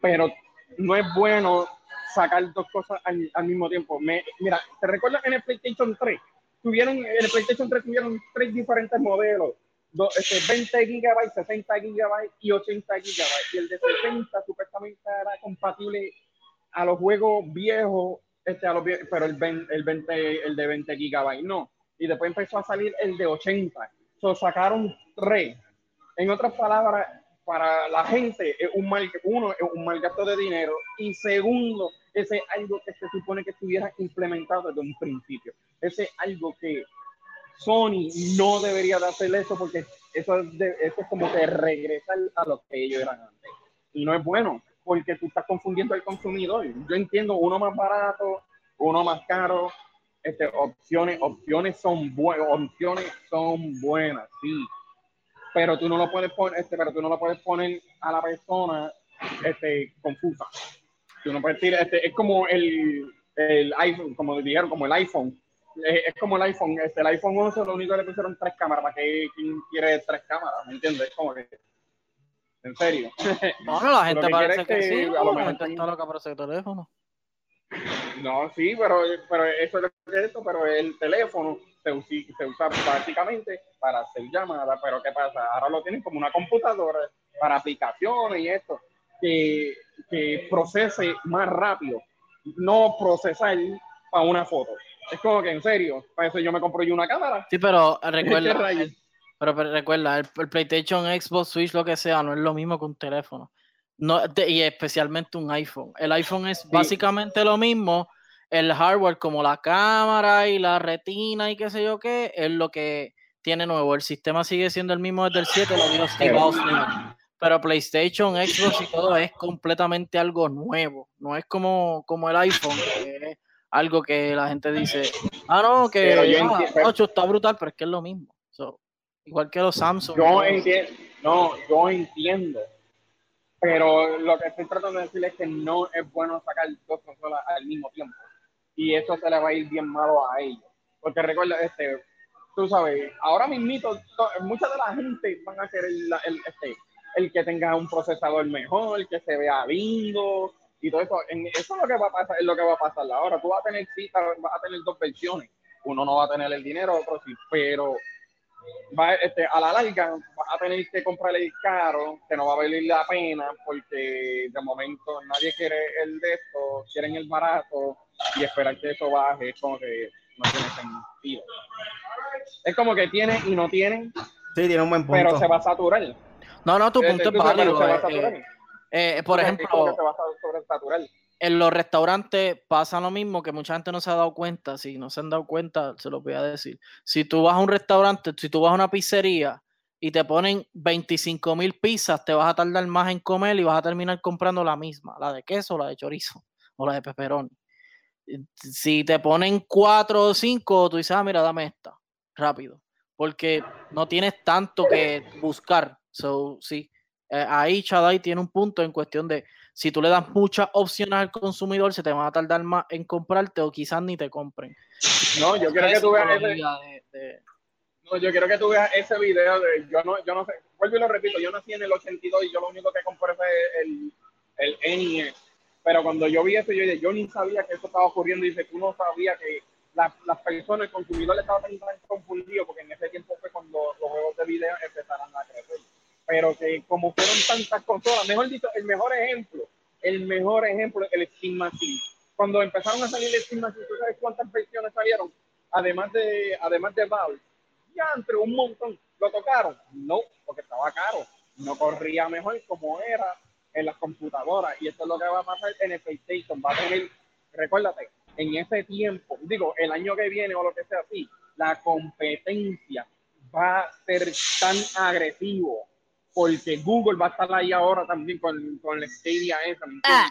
pero no es bueno sacar dos cosas al, mismo tiempo. Me, mira, ¿te recuerdas en el PlayStation 3? Tuvieron, en el PlayStation 3 tuvieron tres diferentes modelos 20 este, gigabytes, 60 gigabytes y 80 gigabytes. Y el de 60 supuestamente era compatible a los juegos viejos, este, a los pero el, 20, el, 20, el de 20 gigabytes no. Y después empezó a salir el de 80. So, sacaron tres. En otras palabras, para la gente es un mal, uno, es un mal gasto de dinero y segundo, ese es algo que se supone que estuviera implementado desde un principio. Ese es algo que Sony no debería de hacer eso porque eso es, eso es como que regresar a lo que ellos eran antes. Y no es bueno porque tú estás confundiendo al consumidor. Yo entiendo uno más barato, uno más caro. Este, opciones, opciones son buenas, opciones son buenas, sí. Pero tú no lo puedes poner, este, pero tú no lo puedes poner a la persona este, confusa. Tú no puedes decir, este, es como el, el iPhone, como dijeron, como el iPhone es, como el iPhone, este, el iPhone 11 lo único que le pusieron tres cámaras, ¿para qué quien quiere tres cámaras? ¿Me entiendes? Como que, en serio. Bueno, la gente parece que, sí, a lo mejor está loca por ese teléfono. No, sí, pero, pero eso es lo que es esto, pero el teléfono se, usa, básicamente para hacer llamadas, pero ¿qué pasa? Ahora lo tienen como una computadora para aplicaciones y esto, que, que procese más rápido, no procesar para una foto. Es como que en serio, para eso yo me compro yo una cámara. Sí, pero recuerda, pero, recuerda, el, PlayStation, Xbox, Switch, lo que sea, no es lo mismo que un teléfono. No, y especialmente un iPhone. El iPhone es básicamente lo mismo. El hardware, como la cámara y la retina y qué sé yo qué, es lo que tiene nuevo. El sistema sigue siendo el mismo desde el 7, lo dijo Steve Austin. Pero PlayStation, Xbox y todo es completamente algo nuevo. No es como, como el iPhone, que es algo que la gente dice, ah, no, que ah, está brutal, pero es que es lo mismo. igual que los Samsung. Yo entiendo, no, yo entiendo. Pero lo que estoy tratando de decir es que no es bueno sacar dos consolas al mismo tiempo. Y eso se le va a ir bien malo a ellos. Porque recuerda, este, tú sabes, ahora mismo mucha de la gente van a querer el, este, el que tenga un procesador mejor, que se vea lindo, y todo eso. eso es lo que va a pasar, es lo que va a pasar ahora. Tú vas a tener cita, vas a tener dos versiones. Uno no va a tener el dinero, otro sí, pero va, este, a la larga vas a tener que comprar el caro, que no va a valer la pena, porque de momento nadie quiere el de esto, quieren el barato y esperar que eso baje, es como que no tiene sentido. Es como que tiene y no tiene. Sí, tiene un buen punto. Pero se va a saturar. No, no, tu punto es válido. Eh, por ejemplo, en los restaurantes pasa lo mismo que mucha gente no se ha dado cuenta. Si no se han dado cuenta, se lo voy a decir. Si tú vas a un restaurante, si tú vas a una pizzería y te ponen 25 mil pizzas, te vas a tardar más en comer y vas a terminar comprando la misma, la de queso la de chorizo o la de pepperoni. Si te ponen 4 o 5, tú dices, ah, mira, dame esta, rápido, porque no tienes tanto que buscar. So, sí, eh, ahí Chadai tiene un punto en cuestión de si tú le das muchas opciones al consumidor, se te van a tardar más en comprarte o quizás ni te compren. No, yo quiero que tú veas ese, No, yo quiero que tú veas ese video de, yo no, yo no sé, vuelvo y lo repito, yo nací en el 82 y yo lo único que compré fue el, el NES. Pero cuando yo vi eso, yo dije, yo ni sabía que eso estaba ocurriendo y dice, tú no sabías que las personas, el consumidor estaba tan, tan confundido porque en ese tiempo fue cuando los juegos de video empezaron a crecer pero que como fueron tantas consolas, mejor dicho, el mejor ejemplo, el mejor ejemplo, el Steam Machine. Cuando empezaron a salir el Steam Machine, ¿tú sabes cuántas versiones salieron? Además de, además de Valve, ya entre un montón. ¿Lo tocaron? No, porque estaba caro. No corría mejor como era en las computadoras. Y esto es lo que va a pasar en el PlayStation. Va a tener, recuérdate, en ese tiempo, digo, el año que viene o lo que sea así, la competencia va a ser tan agresivo porque Google va a estar ahí ahora también con, con la Stadia esa, ¿me ah.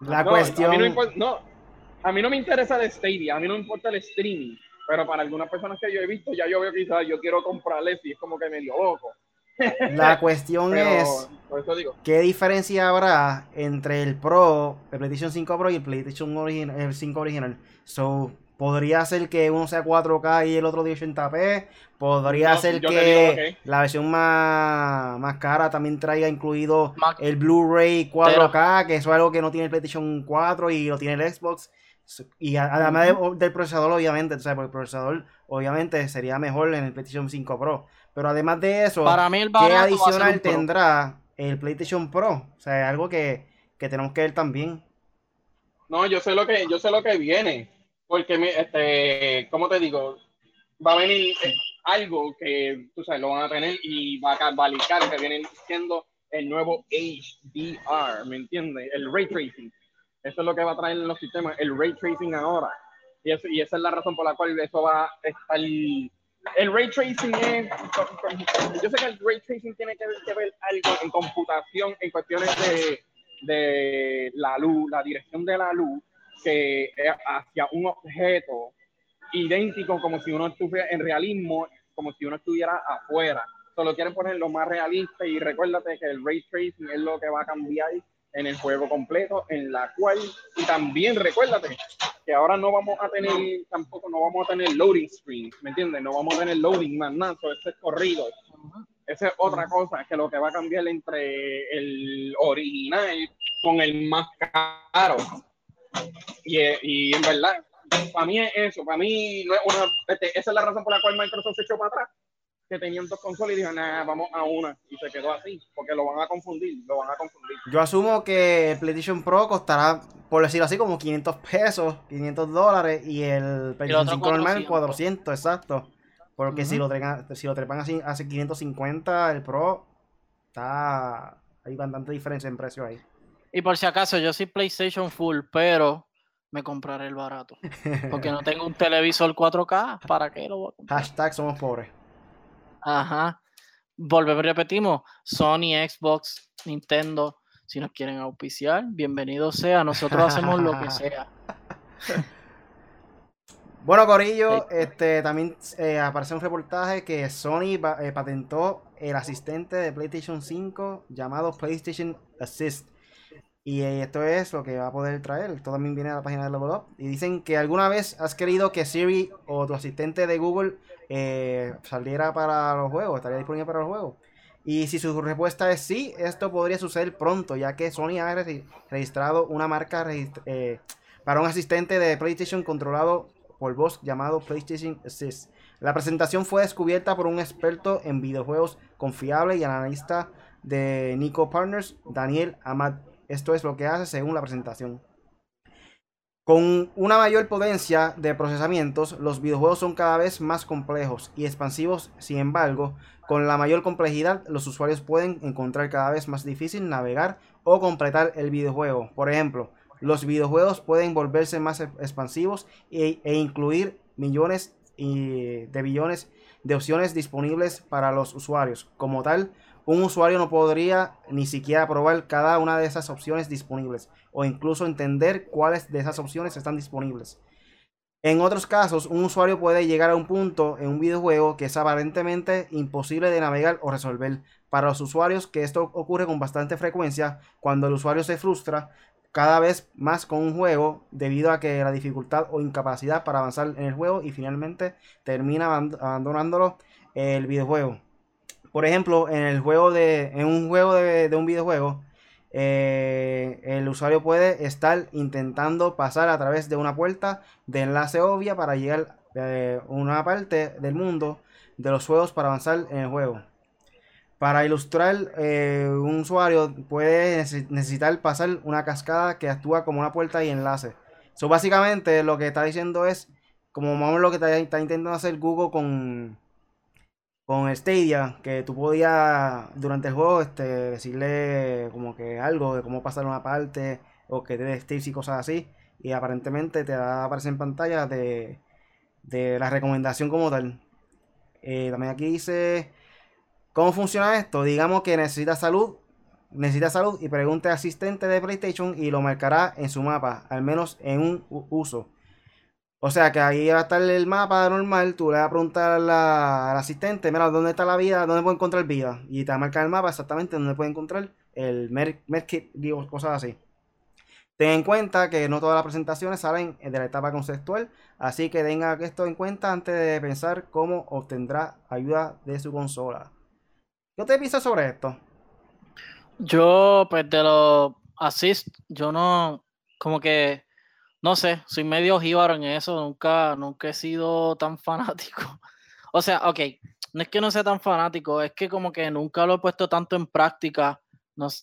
La cuestión... A mí, no a mí no me interesa el Stadia, a mí no me importa el streaming, pero para algunas personas que yo he visto, ya yo veo quizás yo quiero comprarle y es como que medio loco. La cuestión es, ¿qué diferencia habrá entre el Pro, el PlayStation 5 Pro y el PlayStation original, el 5 original? So, Podría ser que uno sea 4K y el otro 1080p. Podría ser que la versión más, más cara también traiga incluido el Blu-ray 4K, que eso es algo que no tiene el PlayStation 4 y lo tiene el Xbox. Y además del procesador, obviamente, o sea, el procesador obviamente sería mejor en el PlayStation 5 Pro. Pero además de eso, ¿qué adicional tendrá el PlayStation Pro? O sea, es algo que, que tenemos que ver también. No, yo sé lo que, yo sé lo que viene porque, este, ¿cómo te digo? Va a venir algo que, tú sabes, lo van a tener y va a valicar que viene siendo el nuevo HDR, ¿me entiendes? El ray tracing. Eso es lo que va a traer en los sistemas, el ray tracing ahora. Y, eso, y esa es la razón por la cual eso va a estar. El ray tracing es. Yo sé que el ray tracing tiene que ver, algo en computación, en cuestiones de, de la luz, la dirección de la luz que hacia un objeto idéntico como si uno estuviera en realismo, como si uno estuviera afuera. Solo quieren poner lo más realista y recuérdate que el ray tracing es lo que va a cambiar en el juego completo, en la cual, y también recuérdate que ahora no vamos a tener, tampoco no vamos a tener loading screens, ¿me entiendes? No vamos a tener loading más nada, eso es corrido. Esa es otra cosa, que lo que va a cambiar entre el original con el más caro. Y, en verdad, para mí es eso, para mí no es una, este, esa es la razón por la cual Microsoft se echó para atrás, que tenían dos consolas y dijo, nada, vamos a una, y se quedó así, porque lo van a confundir, lo van a confundir. Yo asumo que el PlayStation Pro costará, por decirlo así, como 500 pesos, 500 dólares, y el PlayStation 5 normal 400, exacto. Porque si, lo trepan, si lo trepan así hace 550, el Pro está... Hay bastante diferencia en precio ahí. Y por si acaso, yo soy PlayStation Full, pero me compraré el barato. Porque no tengo un televisor 4K, ¿para qué lo voy a comprar? Hashtag somos pobres. Ajá. Volvemos, repetimos, Sony, Xbox, Nintendo, si nos quieren auspiciar, bienvenido sea, nosotros hacemos lo que sea. Bueno, Corillo, este, también eh, aparece un reportaje que Sony eh, patentó el asistente de PlayStation 5 llamado PlayStation Assist. Y eh, esto es lo que va a poder traer. Esto también viene a la página de Level Up. Y dicen que alguna vez has querido que Siri o tu asistente de Google saliera para los juegos, estaría disponible para los juegos. Y si su respuesta es sí, esto podría suceder pronto, ya que Sony ha registrado una marca para un asistente de PlayStation controlado por voz llamado PlayStation Assist. La presentación fue descubierta por un experto en videojuegos confiable y analista de Nico Partners, Daniel Amad. Esto es lo que hace según la presentación. Con una mayor potencia de procesamientos, los videojuegos son cada vez más complejos y expansivos. Sin embargo, con la mayor complejidad, los usuarios pueden encontrar cada vez más difícil navegar o completar el videojuego. Por ejemplo, los videojuegos pueden volverse más expansivos e, e incluir millones de billones de opciones disponibles para los usuarios. Como tal, un usuario no podría ni siquiera probar cada una de esas opciones disponibles o incluso entender cuáles de esas opciones están disponibles. En otros casos, un usuario puede llegar a un punto en un videojuego que es aparentemente imposible de navegar o resolver. Para los usuarios que esto ocurre con bastante frecuencia, cuando el usuario se frustra, cada vez más con un juego debido a que la dificultad o incapacidad para avanzar en el juego y finalmente termina abandonándolo el videojuego. Por ejemplo, en el juego de. En un juego de, un videojuego. Eh, el usuario puede estar intentando pasar a través de una puerta de enlace obvia para llegar a eh, una parte del mundo de los juegos para avanzar en el juego. Para ilustrar, eh, un usuario puede necesitar pasar una cascada que actúa como una puerta y enlace. So, básicamente lo que está diciendo es, como más lo que está, intentando hacer Google con, con Stadia, que tú podías durante el juego este, decirle como que algo de cómo pasar una parte o que te dé y cosas así. Y aparentemente te va a aparecer en pantalla de, de la recomendación como tal. Eh, también aquí dice ¿Cómo funciona esto? Digamos que necesita salud, necesita salud y pregunte asistente de PlayStation y lo marcará en su mapa, al menos en un uso. O sea que ahí va a estar el mapa normal, tú le vas a preguntar al asistente, mira, ¿dónde está la vida? ¿Dónde puedo encontrar vida? Y te va a marcar el mapa exactamente donde puede encontrar el medkit, digo, cosas así. Ten en cuenta que no todas las presentaciones salen de la etapa conceptual, así que tenga esto en cuenta antes de pensar cómo obtendrá ayuda de su consola. ¿Qué te piensas sobre esto? Yo, pues de los assist, yo no, como que, no sé, soy medio jíbaro en eso, nunca, nunca he sido tan fanático. O sea, ok, no es que no sea tan fanático, es que como que nunca lo he puesto tanto en práctica,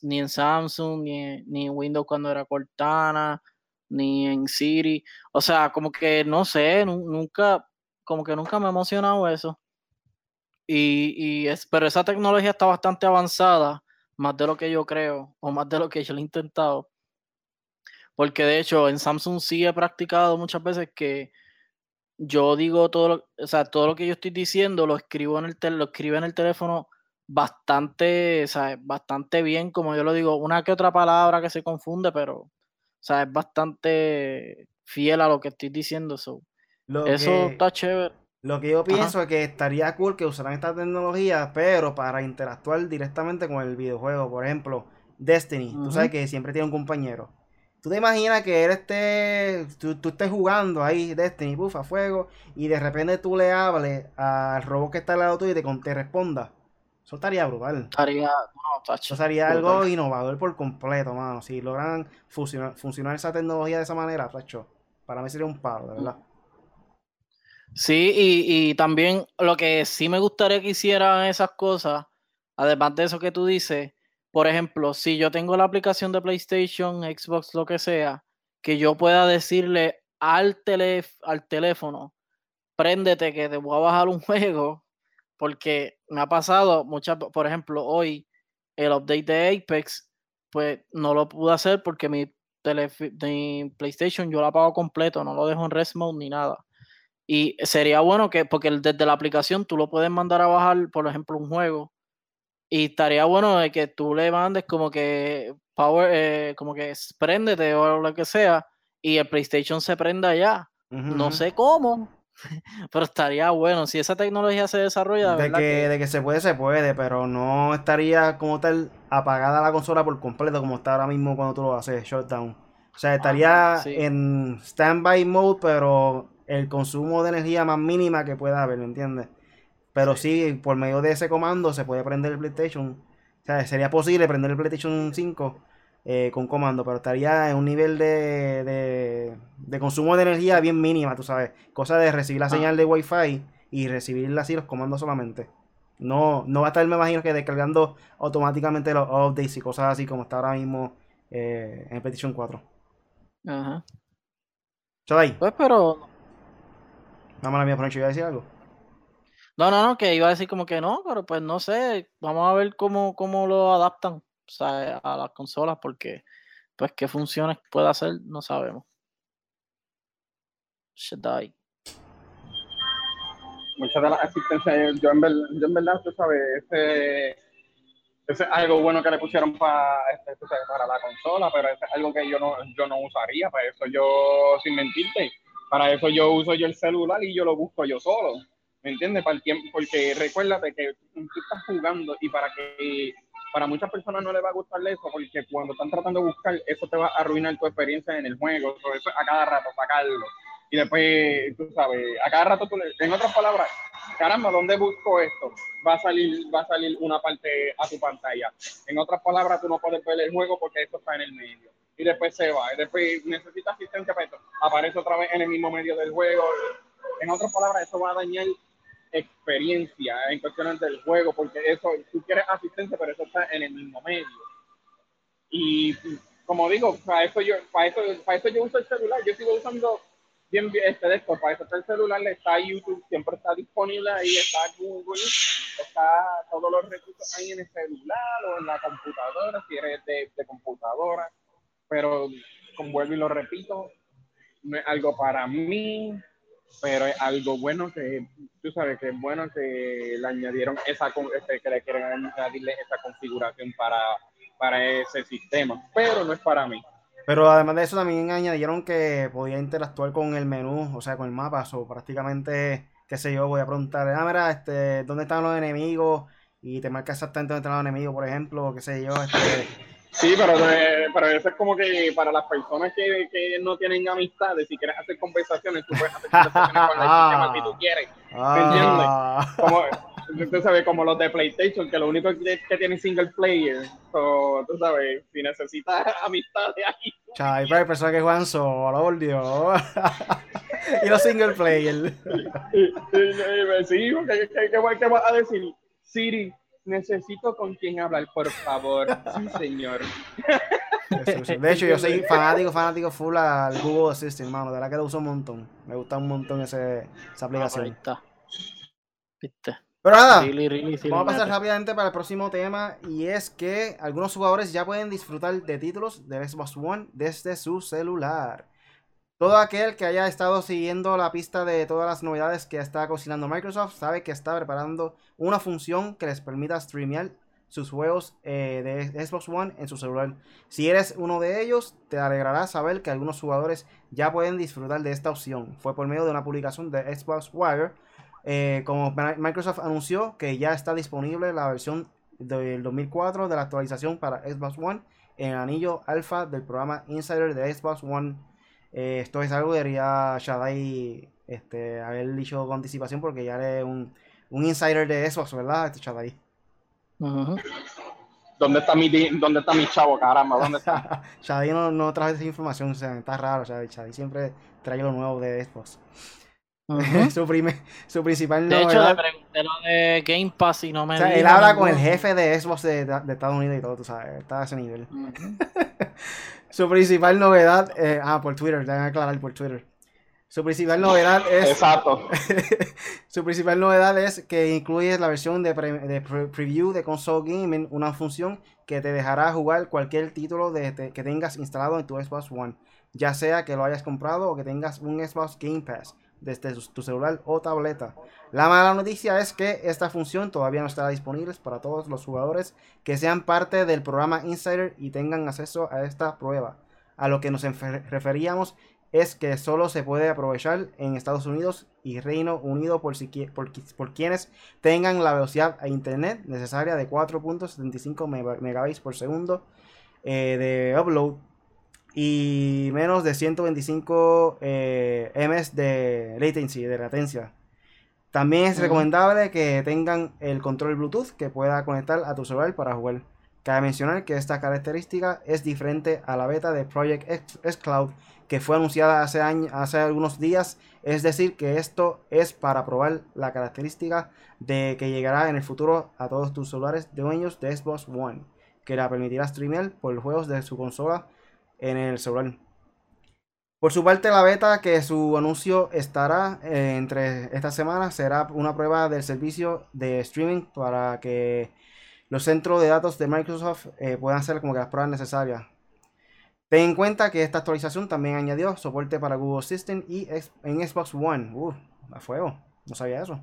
ni en Samsung, ni, ni en Windows cuando era Cortana, ni en Siri. O sea, como que no sé, nunca, como que nunca me ha emocionado eso. Y, es, pero esa tecnología está bastante avanzada, más de lo que yo creo, o más de lo que yo he intentado. Porque de hecho, en Samsung sí he practicado muchas veces que yo digo todo lo, o sea, todo lo que yo estoy diciendo lo escribo en el lo escribo en el teléfono bastante, o bastante bien, como yo lo digo, una que otra palabra que se confunde, pero o sea, es bastante fiel a lo que estoy diciendo. eso está chévere. Lo que yo pienso es que estaría cool que usaran esta tecnología, pero para interactuar directamente con el videojuego. Por ejemplo, Destiny. Tú sabes que siempre tiene un compañero. Tú te imaginas que él esté, tú, tú estés jugando ahí Destiny, puff, a fuego, y de repente tú le hables al robot que está al lado tuyo y te, te responda. Eso estaría brutal. Estaría, no, Eso sería algo innovador por completo, mano. Si logran funcionar, funcionar esa tecnología de esa manera, tacho, para mí sería un palo, de verdad. Sí, y, y también lo que sí me gustaría que hicieran esas cosas, además de eso que tú dices, por ejemplo, si yo tengo la aplicación de PlayStation, Xbox, lo que sea, que yo pueda decirle al, al teléfono, préndete que te voy a bajar un juego, porque me ha pasado muchas, por ejemplo, hoy el update de Apex, pues no lo pude hacer porque mi, mi PlayStation yo la apago completo, no lo dejo en rest mode ni nada. Y sería bueno que, porque desde la aplicación tú lo puedes mandar a bajar, por ejemplo, un juego. Y estaría bueno de que tú le mandes como que power, eh, como que préndete o lo que sea, y el PlayStation se prenda ya. no sé cómo, pero estaría bueno. Si esa tecnología se desarrolla, de, que, de que se puede, se puede, pero no estaría como tal apagada la consola por completo como está ahora mismo cuando tú lo haces, shutdown. O sea, estaría en standby mode, pero el consumo de energía más mínima que pueda haber, ¿me entiendes? Pero sí. por medio de ese comando se puede prender el PlayStation. O sea, sería posible prender el PlayStation 5 eh, con comando, pero estaría en un nivel de, de, consumo de energía bien mínima, tú sabes. Cosa de recibir la ah. señal de Wi-Fi y recibir así los comandos solamente. No, no va a estar, me imagino, que descargando automáticamente los updates y cosas así como está ahora mismo eh, en PlayStation 4. Ajá. Pues, pero no me la mía, por iba a decir algo. No, no, no, que iba a decir como que no, pero pues no sé, vamos a ver cómo, cómo lo adaptan o sea, a las consolas, porque pues qué funciones puede hacer, no sabemos. Shadai. Muchas de las asistencias, yo en, verdad, yo en verdad, tú sabes, ese, ese, es algo bueno que le pusieron para, este, para la consola, pero es algo que yo no, yo no usaría, para eso yo, sin mentirte, para eso yo uso yo el celular y yo lo busco yo solo. ¿Me entiendes? Para el tiempo, porque recuérdate que tú estás jugando y para que para muchas personas no les va a gustar eso, porque cuando están tratando de buscar, eso te va a arruinar tu experiencia en el juego. Eso a cada rato sacarlo. Y después, tú sabes, a cada rato tú le, en otras palabras, caramba, ¿dónde busco esto? Va a salir, va a salir una parte a tu pantalla. En otras palabras, tú no puedes ver el juego porque esto está en el medio y después se va. Después necesita asistencia para esto. Aparece otra vez en el mismo medio del juego. En otras palabras, eso va a dañar experiencia en cuestiones del juego, porque eso, tú quieres asistencia, pero eso está en el mismo medio. Y como digo, para eso yo, para eso, para eso yo uso el celular. Yo sigo usando bien, este de esto, para eso está el celular, está YouTube, siempre está disponible ahí, está Google, está todos los recursos ahí en el celular o en la computadora, si eres de, de computadora pero como vuelvo y lo repito, no es algo para mí, pero es algo bueno que, tú sabes que es bueno que le añadieron esa, este, que le quieren añadirle esa configuración para, para ese sistema, pero no es para mí. Pero además de eso también añadieron que podía interactuar con el menú, o sea, con el mapa, o prácticamente, qué sé yo, voy a preguntar, ah, mira, este, ¿dónde están los enemigos? Y te marca exactamente dónde están los enemigos, por ejemplo, qué sé yo, este Sí, pero, eh, pero eso es como que para las personas que, que no tienen amistades, si quieres hacer conversaciones, tú puedes hacer conversaciones con la chica si tú quieres. Ah. Como, tú sabes, como los de PlayStation, que lo único que, que tienen single player. So, tú sabes, si necesitas amistades aquí. Chay, pero hay personas que juegan solo, por Dios. y los single player. sí, ¿qué, qué, qué vas a decir? Siri, necesito con quien hablar, por favor. Sí, señor. De hecho, yo soy fanático, fanático full al Google Assistant, hermano. De verdad que lo uso un montón. Me gusta un montón ese, esa aplicación. Pero nada, vamos a pasar rápidamente para el próximo tema. Y es que algunos jugadores ya pueden disfrutar de títulos de Xbox One desde su celular. Todo aquel que haya estado siguiendo la pista de todas las novedades que está cocinando Microsoft sabe que está preparando una función que les permita streamear sus juegos eh, de Xbox One en su celular. Si eres uno de ellos, te alegrará saber que algunos jugadores ya pueden disfrutar de esta opción. Fue por medio de una publicación de Xbox Wire. Eh, como Microsoft anunció que ya está disponible la versión del 2004 de la actualización para Xbox One en el anillo alfa del programa Insider de Xbox One eh, esto es algo que debería Shadai este, haber dicho con anticipación porque ya es un, un insider de eso, ¿verdad? Este Shadai. ¿Dónde está mi, dónde está mi chavo, caramba? ¿Dónde está? Shadi no, no trae esa información, o sea, está raro, Shadi. Shadi siempre trae lo nuevo de Xbox. su, su principal De hecho, le pregunté lo de Game Pass y no me O sea, él habla con el jefe de Xbox de, de, Estados Unidos y todo, tú sabes, está a ese nivel. su principal novedad, eh, ah, por Twitter, déjame aclarar por Twitter. Su principal novedad es. Exacto. su principal novedad es que incluye la versión de, de preview de console gaming, una función que te dejará jugar cualquier título de, que tengas instalado en tu Xbox One, ya sea que lo hayas comprado o que tengas un Xbox Game Pass desde tu celular o tableta. La mala noticia es que esta función todavía no estará disponible para todos los jugadores que sean parte del programa Insider y tengan acceso a esta prueba. A lo que nos referíamos es que solo se puede aprovechar en Estados Unidos y Reino Unido por, si, por, por quienes tengan la velocidad a internet necesaria de 4.75 megabytes por segundo eh, de upload y menos de 125 eh, ms de latency, de latencia. También es recomendable que tengan el control Bluetooth que pueda conectar a tu celular para jugar. Cabe mencionar que esta característica es diferente a la beta de Project X, Cloud que fue anunciada hace, hace algunos días. Es decir, que esto es para probar la característica de que llegará en el futuro a todos tus celulares dueños de Xbox One, que la permitirá streamear por los juegos de su consola en el celular. Por su parte, la beta que su anuncio estará eh, entre esta semana será una prueba del servicio de streaming para que los centros de datos de Microsoft eh, puedan hacer como que las pruebas necesarias. Ten en cuenta que esta actualización también añadió soporte para Google Assistant y en Xbox One. Uh, a fuego, no sabía eso.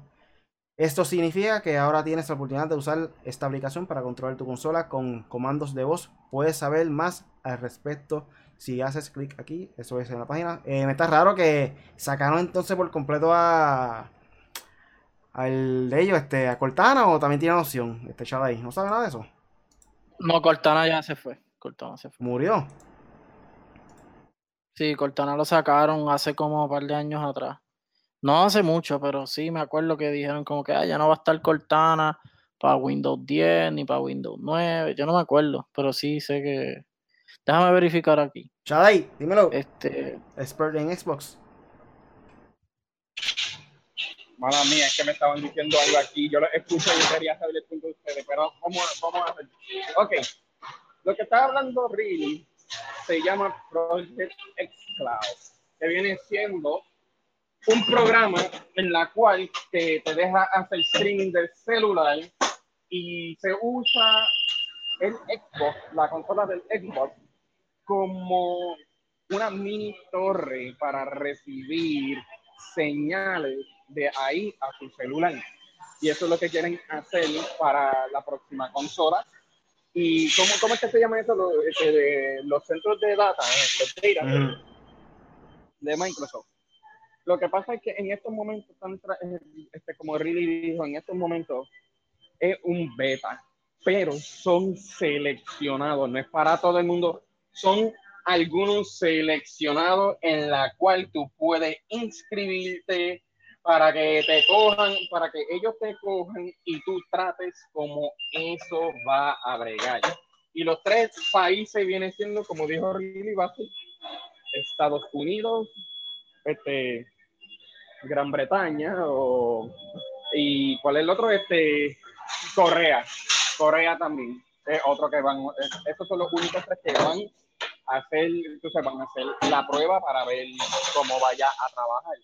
Esto significa que ahora tienes la oportunidad de usar esta aplicación para controlar tu consola con comandos de voz. Puedes saber más al respecto si haces clic aquí. Eso es en la página. Eh, me está raro que sacaron entonces por completo a. Al de ellos, este, a Cortana o también tiene opción. Este chat ahí. ¿No sabe nada de eso? No, Cortana ya se fue. Cortana se fue. Murió. Sí, Cortana lo sacaron hace como un par de años atrás. No hace mucho, pero sí me acuerdo que dijeron como que ah, ya no va a estar Cortana para Windows 10 ni para Windows 9. Yo no me acuerdo, pero sí sé que. Déjame verificar aquí. Shadai, dímelo. Este. Expert en Xbox. Mala mía, es que me estaban diciendo algo aquí. Yo lo escucho y quería saber el punto de ustedes, pero vamos, vamos a ver. Ok. Lo que está hablando Really se llama Project X Cloud, que viene siendo un programa en la cual te, te deja hacer streaming del celular y se usa el Xbox, la consola del Xbox, como una mini torre para recibir señales de ahí a tu celular. Y eso es lo que quieren hacer para la próxima consola. ¿Y cómo, cómo es que se llama eso? Los, este, los centros de data, eh, los data de Microsoft. Lo que pasa es que en estos momentos, este, como Riley dijo, en estos momentos es un beta, pero son seleccionados, no es para todo el mundo, son algunos seleccionados en la cual tú puedes inscribirte para que te cojan, para que ellos te cojan y tú trates como eso va a bregar. Y los tres países vienen siendo, como dijo Riley Estados Unidos, este, Gran Bretaña o y cuál es el otro este Corea Corea también. Es otro que van estos son los únicos tres que van a hacer entonces van a hacer la prueba para ver cómo vaya a trabajar.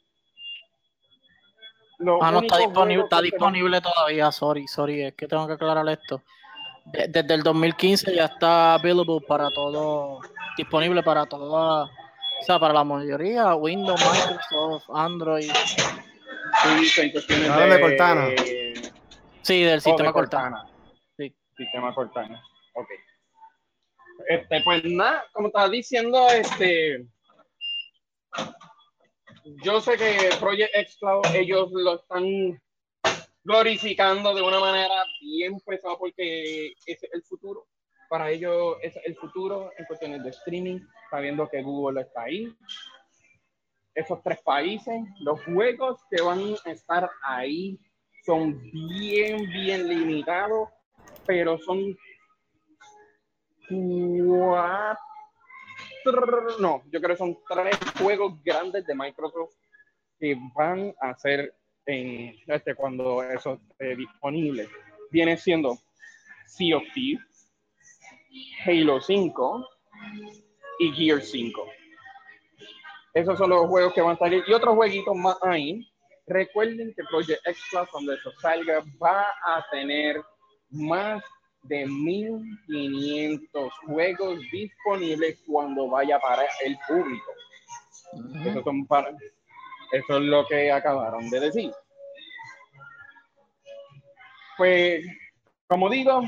Ah no está disponible está disponible todavía sorry sorry es que tengo que aclarar esto. Desde el 2015 ya está available para todo disponible para toda o sea, para la mayoría, Windows, Microsoft, Android. Sí, cuestiones de, Cortana. Sí, del sistema Cortana. Sí. Sistema Cortana. Ok. Este, pues nada, como estaba diciendo, este. Yo sé que Project X Cloud, ellos lo están glorificando de una manera bien pesada porque es el futuro para ellos es el futuro en cuestiones de streaming, sabiendo que Google está ahí. Esos tres países, los juegos que van a estar ahí son bien, bien limitados, pero son cuatro, no, yo creo que son tres juegos grandes de Microsoft que van a ser en este cuando eso esté disponible. Viene siendo Sea of Thieves, Halo 5 y Gear 5. Esos son los juegos que van a salir y otros jueguitos más ahí. Recuerden que Project X Plus, cuando eso salga, va a tener más de 1500 juegos disponibles cuando vaya para el público. Eso, son para, eso es lo que acabaron de decir. Pues, como digo,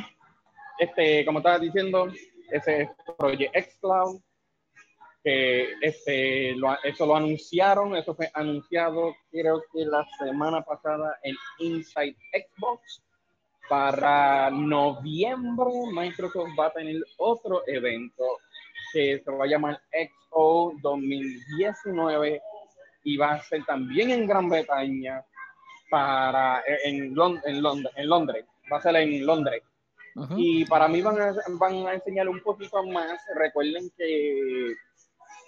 este, como estaba diciendo, ese es Project X Cloud, que este, eso lo anunciaron, eso fue anunciado creo que la semana pasada en Inside Xbox para noviembre, Microsoft va a tener otro evento que se va a llamar Expo 2019 y va a ser también en Gran Bretaña para en, en, Londres, en Londres, va a ser en Londres. Y para mí van a, van a enseñar un poquito más. Recuerden que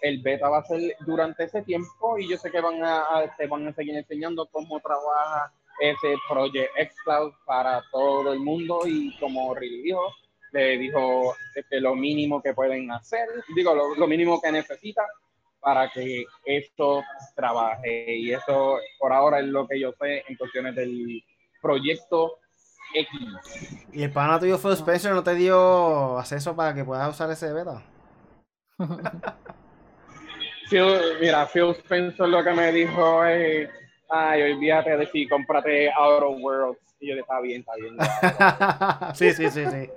el beta va a ser durante ese tiempo y yo sé que van a, te van a seguir enseñando cómo trabaja ese Project Xcloud para todo el mundo y como Riley dijo, le dijo este, lo mínimo que pueden hacer, digo, lo, mínimo que necesita para que esto trabaje. Y eso por ahora es lo que yo sé en cuestiones del proyecto X. ¿Y el pana tuyo Phil Spencer no te dio acceso para que puedas usar ese beta? mira, Phil Spencer lo que me dijo es ay, olvídate de si cómprate Outer Worlds. Y yo le está bien, está bien. sí, sí, sí, sí.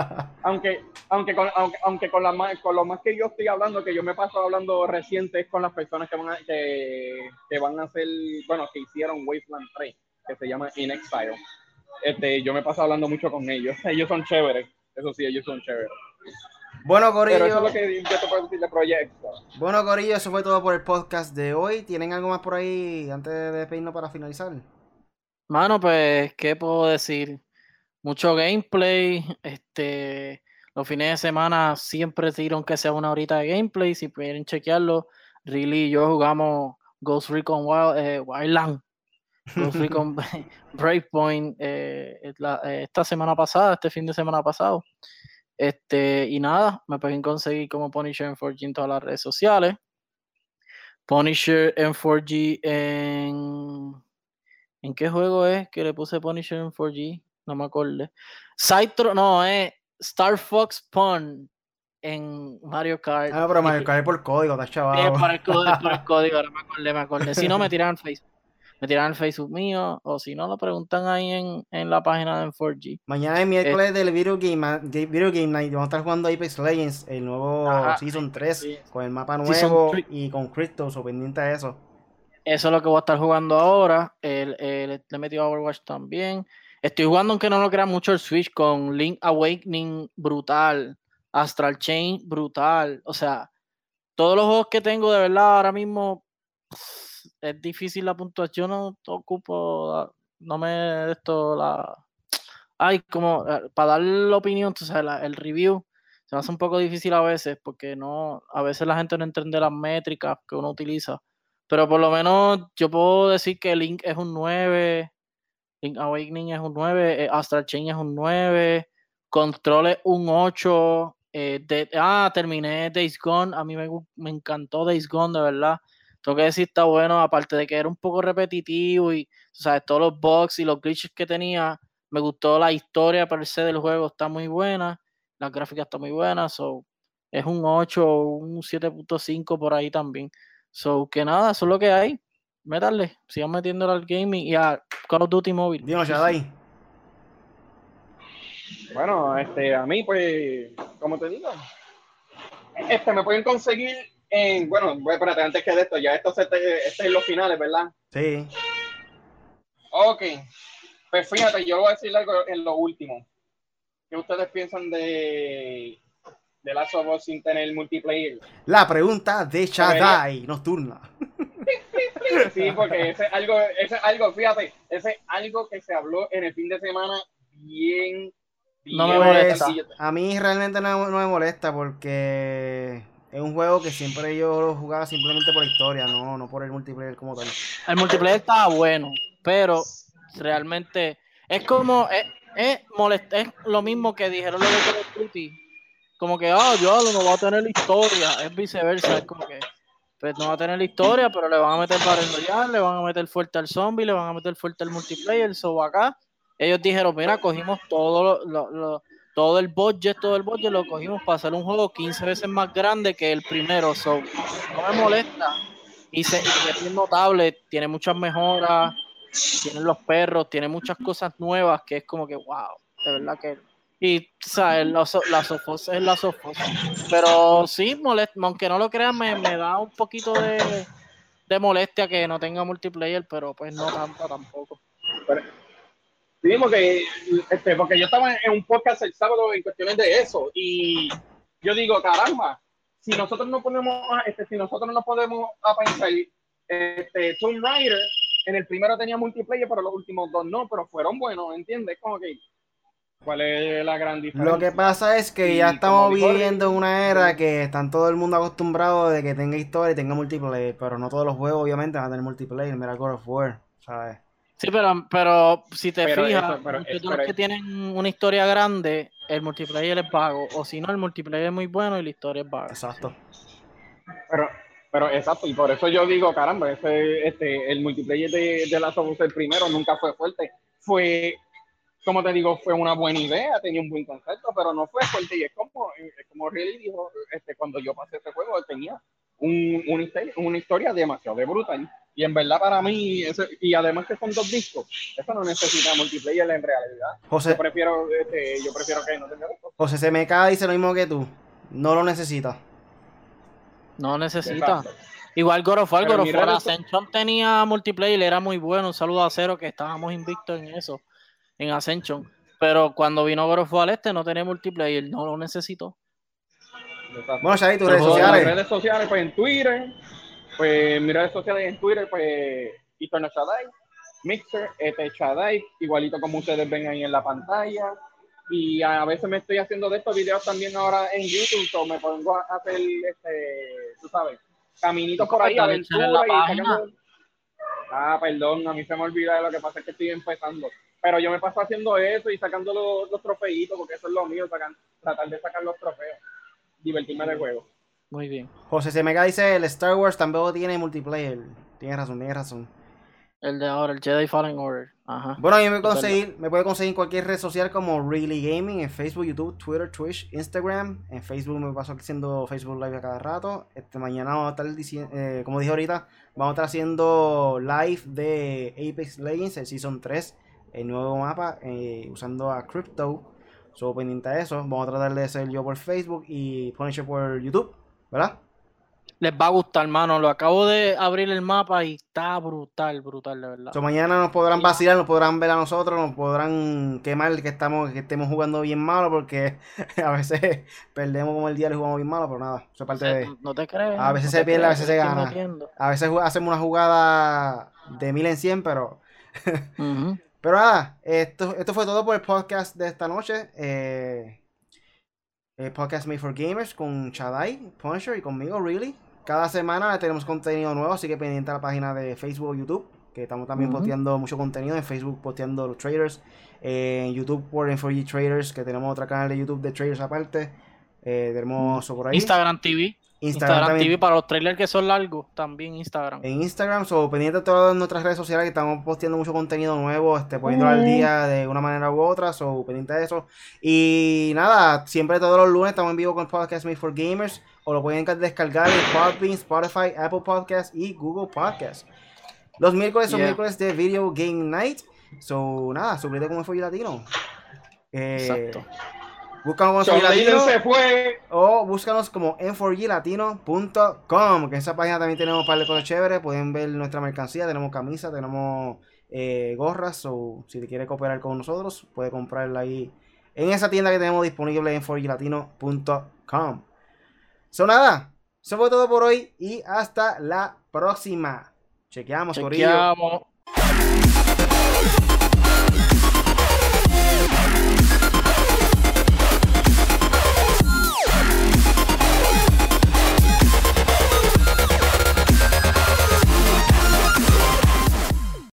aunque, aunque, con, aunque, con, la con lo más que yo estoy hablando, que yo me paso hablando reciente, es con las personas que van a, que, que van a hacer, bueno, que hicieron Wasteland 3, que se llama In Exile. Este, yo me paso hablando mucho con ellos. Ellos son chéveres. Eso sí, ellos son chéveres. Bueno, Corillo. Pero eso es lo que yo te puedo decir de proyecto. Bueno, Corillo, eso fue todo por el podcast de hoy. ¿Tienen algo más por ahí antes de despedirnos para finalizar? Mano, pues, ¿qué puedo decir? Mucho gameplay. Este, los fines de semana siempre tiro que sea una horita de gameplay. Si quieren chequearlo, Really y yo jugamos Ghost Recon Wild, eh, Wildland. Ghost Recon Breakpoint eh, eh, esta semana pasada, este fin de semana pasado. Este, y nada, me pueden conseguir como Punisher en 4G en todas las redes sociales. Punisher en 4G en. ¿En qué juego es que le puse Punisher en 4G? No me acuerdo. Cytro, no, es Star Fox Pun en Mario Kart. Ah, pero Mario Kart es por código, está chaval. Es por el código, por el código, ahora me acordé, me acordé. Si no, me tiran Facebook me tiran el Facebook mío o si no lo preguntan ahí en, en la página de 4G. Mañana es miércoles del Video Game, Video Game Night. Vamos a estar jugando Apex Legends, el nuevo Season 3, con el mapa nuevo y con Crypto, o pendiente de eso. Eso es lo que voy a estar jugando ahora. El, el, le he metido a Overwatch también. Estoy jugando, aunque no lo crea mucho, el Switch con Link Awakening brutal. Astral Chain brutal. O sea, todos los juegos que tengo de verdad ahora mismo es difícil la puntuación, no ocupo, no me esto la... Ay, como eh, para dar la opinión, o sea, el review se me hace un poco difícil a veces porque no, a veces la gente no entiende las métricas que uno utiliza. Pero por lo menos yo puedo decir que Link es un 9, Link Awakening es un 9, eh, Astral Chain es un 9, Control es un 8. Eh, ah, terminé Days Gone. A mí me, me encantó Days Gone, de verdad tengo que decir, está bueno, aparte de que era un poco repetitivo y, sabes, todos los bugs y los glitches que tenía, me gustó la historia per se del juego, está muy buena, la gráfica está muy buena, so, es un 8 o un 7.5 por ahí también. So, que nada, eso es lo que hay. Métale, sigan metiéndole al gaming y a Call of Duty Mobile. ya ahí. Bueno, este, a mí, pues, como te digo, este, me pueden conseguir bueno, espérate, antes que de esto, ya esto este es los finales, ¿verdad? Sí. Ok. Pues fíjate, yo voy a decir algo en lo último. ¿Qué ustedes piensan de, de Last of Us sin tener multiplayer? La pregunta de Shadai nocturna. Sí, porque ese es algo, ese es algo, fíjate, ese es algo que se habló en el fin de semana bien no me molesta. A mí realmente no, me molesta porque es un juego que siempre yo lo jugaba simplemente por historia, no, no por el multiplayer como tal. El multiplayer estaba bueno, pero realmente es como, es, es, es lo mismo que dijeron los de Call of Duty. Como que, ah, yo no va a tener la historia, es viceversa, es como que pues no va a tener la historia, pero le van a meter para el le van a meter fuerte al zombie, le van a meter fuerte al multiplayer, so acá ellos dijeron, mira, cogimos todo lo, todo el budget, todo el budget lo cogimos para hacer un juego 15 veces más grande que el primero, so no me molesta y, se, y es notable, tiene muchas mejoras, tiene los perros, tiene muchas cosas nuevas que es como que wow, de verdad que y, ¿sabes? La, la Sofos es la Sofos. Pero sí, molesta, aunque no lo crean, me, me da un poquito de, de, molestia que no tenga multiplayer, pero pues no tanto tampoco. Pero, que, este, porque yo estaba en un podcast el sábado en cuestiones de eso, y yo digo, caramba, si nosotros no ponemos, este, si nosotros no podemos a pensar, este, Tomb Raider, en el primero tenía multiplayer, pero los últimos dos no, pero fueron buenos, ¿entiendes? Como que ¿Cuál es la gran diferencia? Lo que pasa es que ya estamos viviendo una era que están todo el mundo acostumbrado de que tenga historia y tenga multiplayer, pero no todos los juegos obviamente van a tener multiplayer, mira God of War, ¿sabes? Sí, pero, pero si te fijas, los que tienen una historia grande, el multiplayer es vago, o si no, el multiplayer es muy bueno y la historia es vaga. Exacto. Pero, pero exacto, y por eso yo digo, caramba, ese, este, el multiplayer de, de la Us el primero nunca fue fuerte, fue como te digo, fue una buena idea, tenía un buen concepto, pero no fue fuerte. Y es como, es como Really dijo, este, cuando yo pasé este juego, tenía un, una, historia, una historia demasiado brutal. Y en verdad para mí, y además que son dos discos, eso no necesita multiplayer en realidad. José, yo prefiero, este, yo prefiero que no tenga esto. José CMK dice lo mismo que tú, no lo necesita. No necesita. Igual God of War, God of Ascension tenía multiplayer, era muy bueno. Un saludo a Cero que estábamos invictos en eso en Ascension. Pero cuando vino God of War este no tenía multiplayer, no lo necesitó. Bueno, Shadi, tus redes sociales. redes sociales, pues en Twitter, pues mis redes sociales en Twitter, pues Eternal Shadai, Mixer, este Shadai, igualito como ustedes ven ahí en la pantalla. Y a veces me estoy haciendo de estos videos también ahora en YouTube, so me pongo a hacer, este, tú sabes, caminitos por ahí, aventura y Ah, perdón, a mí se me olvida de lo que pasa es que estoy empezando. Pero yo me paso haciendo eso y sacando los, los trofeitos, porque eso es lo mío, tratar de sacar los trofeos, divertirme del juego. Muy bien. José Semega dice, el Star Wars tampoco tiene multiplayer. Tienes razón, tienes razón. El de ahora, el Jedi Fallen Order. Ajá. Bueno, mí me, conseguir, me puede conseguir en cualquier red social como Really Gaming, en Facebook, YouTube, Twitter, Twitch, Instagram. En Facebook me paso haciendo Facebook Live a cada rato. Este mañana vamos a estar diciendo, eh, como dije ahorita, vamos a estar haciendo live de Apex Legends, el Season 3 el nuevo mapa eh, usando a Crypto. Soy pendiente de eso. Vamos a tratar de hacer yo por Facebook y Punisher por YouTube, ¿verdad? Les va a gustar, hermano. Lo acabo de abrir el mapa y está brutal, brutal, de verdad. So, mañana nos podrán vacilar, nos podrán ver a nosotros, nos podrán quemar que estamos, que estemos jugando bien malo, porque a veces perdemos como el día y jugamos bien malo, pero nada. Eso parte de. No te crees. A veces se pierde, a veces se gana. A veces hacemos una jugada de mil en cien, pero. Pero nada, esto, esto fue todo por el podcast de esta noche. Eh, el podcast Made for Gamers con Chadai, Punisher y conmigo, Really. Cada semana tenemos contenido nuevo, así que pendiente a la página de Facebook o YouTube, que estamos también posteando mucho contenido. En Facebook posteando los traders, en YouTube por M4G Traders, que tenemos otro canal de YouTube de traders aparte. Eh, tenemos por ahí. Instagram TV. Instagram, TV para los trailers que son largos, también Instagram. En Instagram, so, pendiente de todas nuestras redes sociales que estamos posteando mucho contenido nuevo, este, poniéndolo al día de una manera u otra, so, pendiente de eso. Y nada, siempre todos los lunes estamos en vivo con el podcast Made for Gamers, o lo pueden descargar en Podbean, Spotify, Apple Podcasts y Google Podcasts. Los miércoles son miércoles de Video Game Night, so nada, suscríbete como fue latino. Eh, Exacto. Búscanos como Latino. O búscanos como n4glatino.com. Que en esa página también tenemos un par de cosas chéveres. Pueden ver nuestra mercancía. Tenemos camisas, tenemos eh, gorras. O si te quiere cooperar con nosotros, puede comprarla ahí en esa tienda que tenemos disponible en 4glatino.com. Son nada. Eso fue todo por hoy. Y hasta la próxima. Chequeamos, Chequeamos.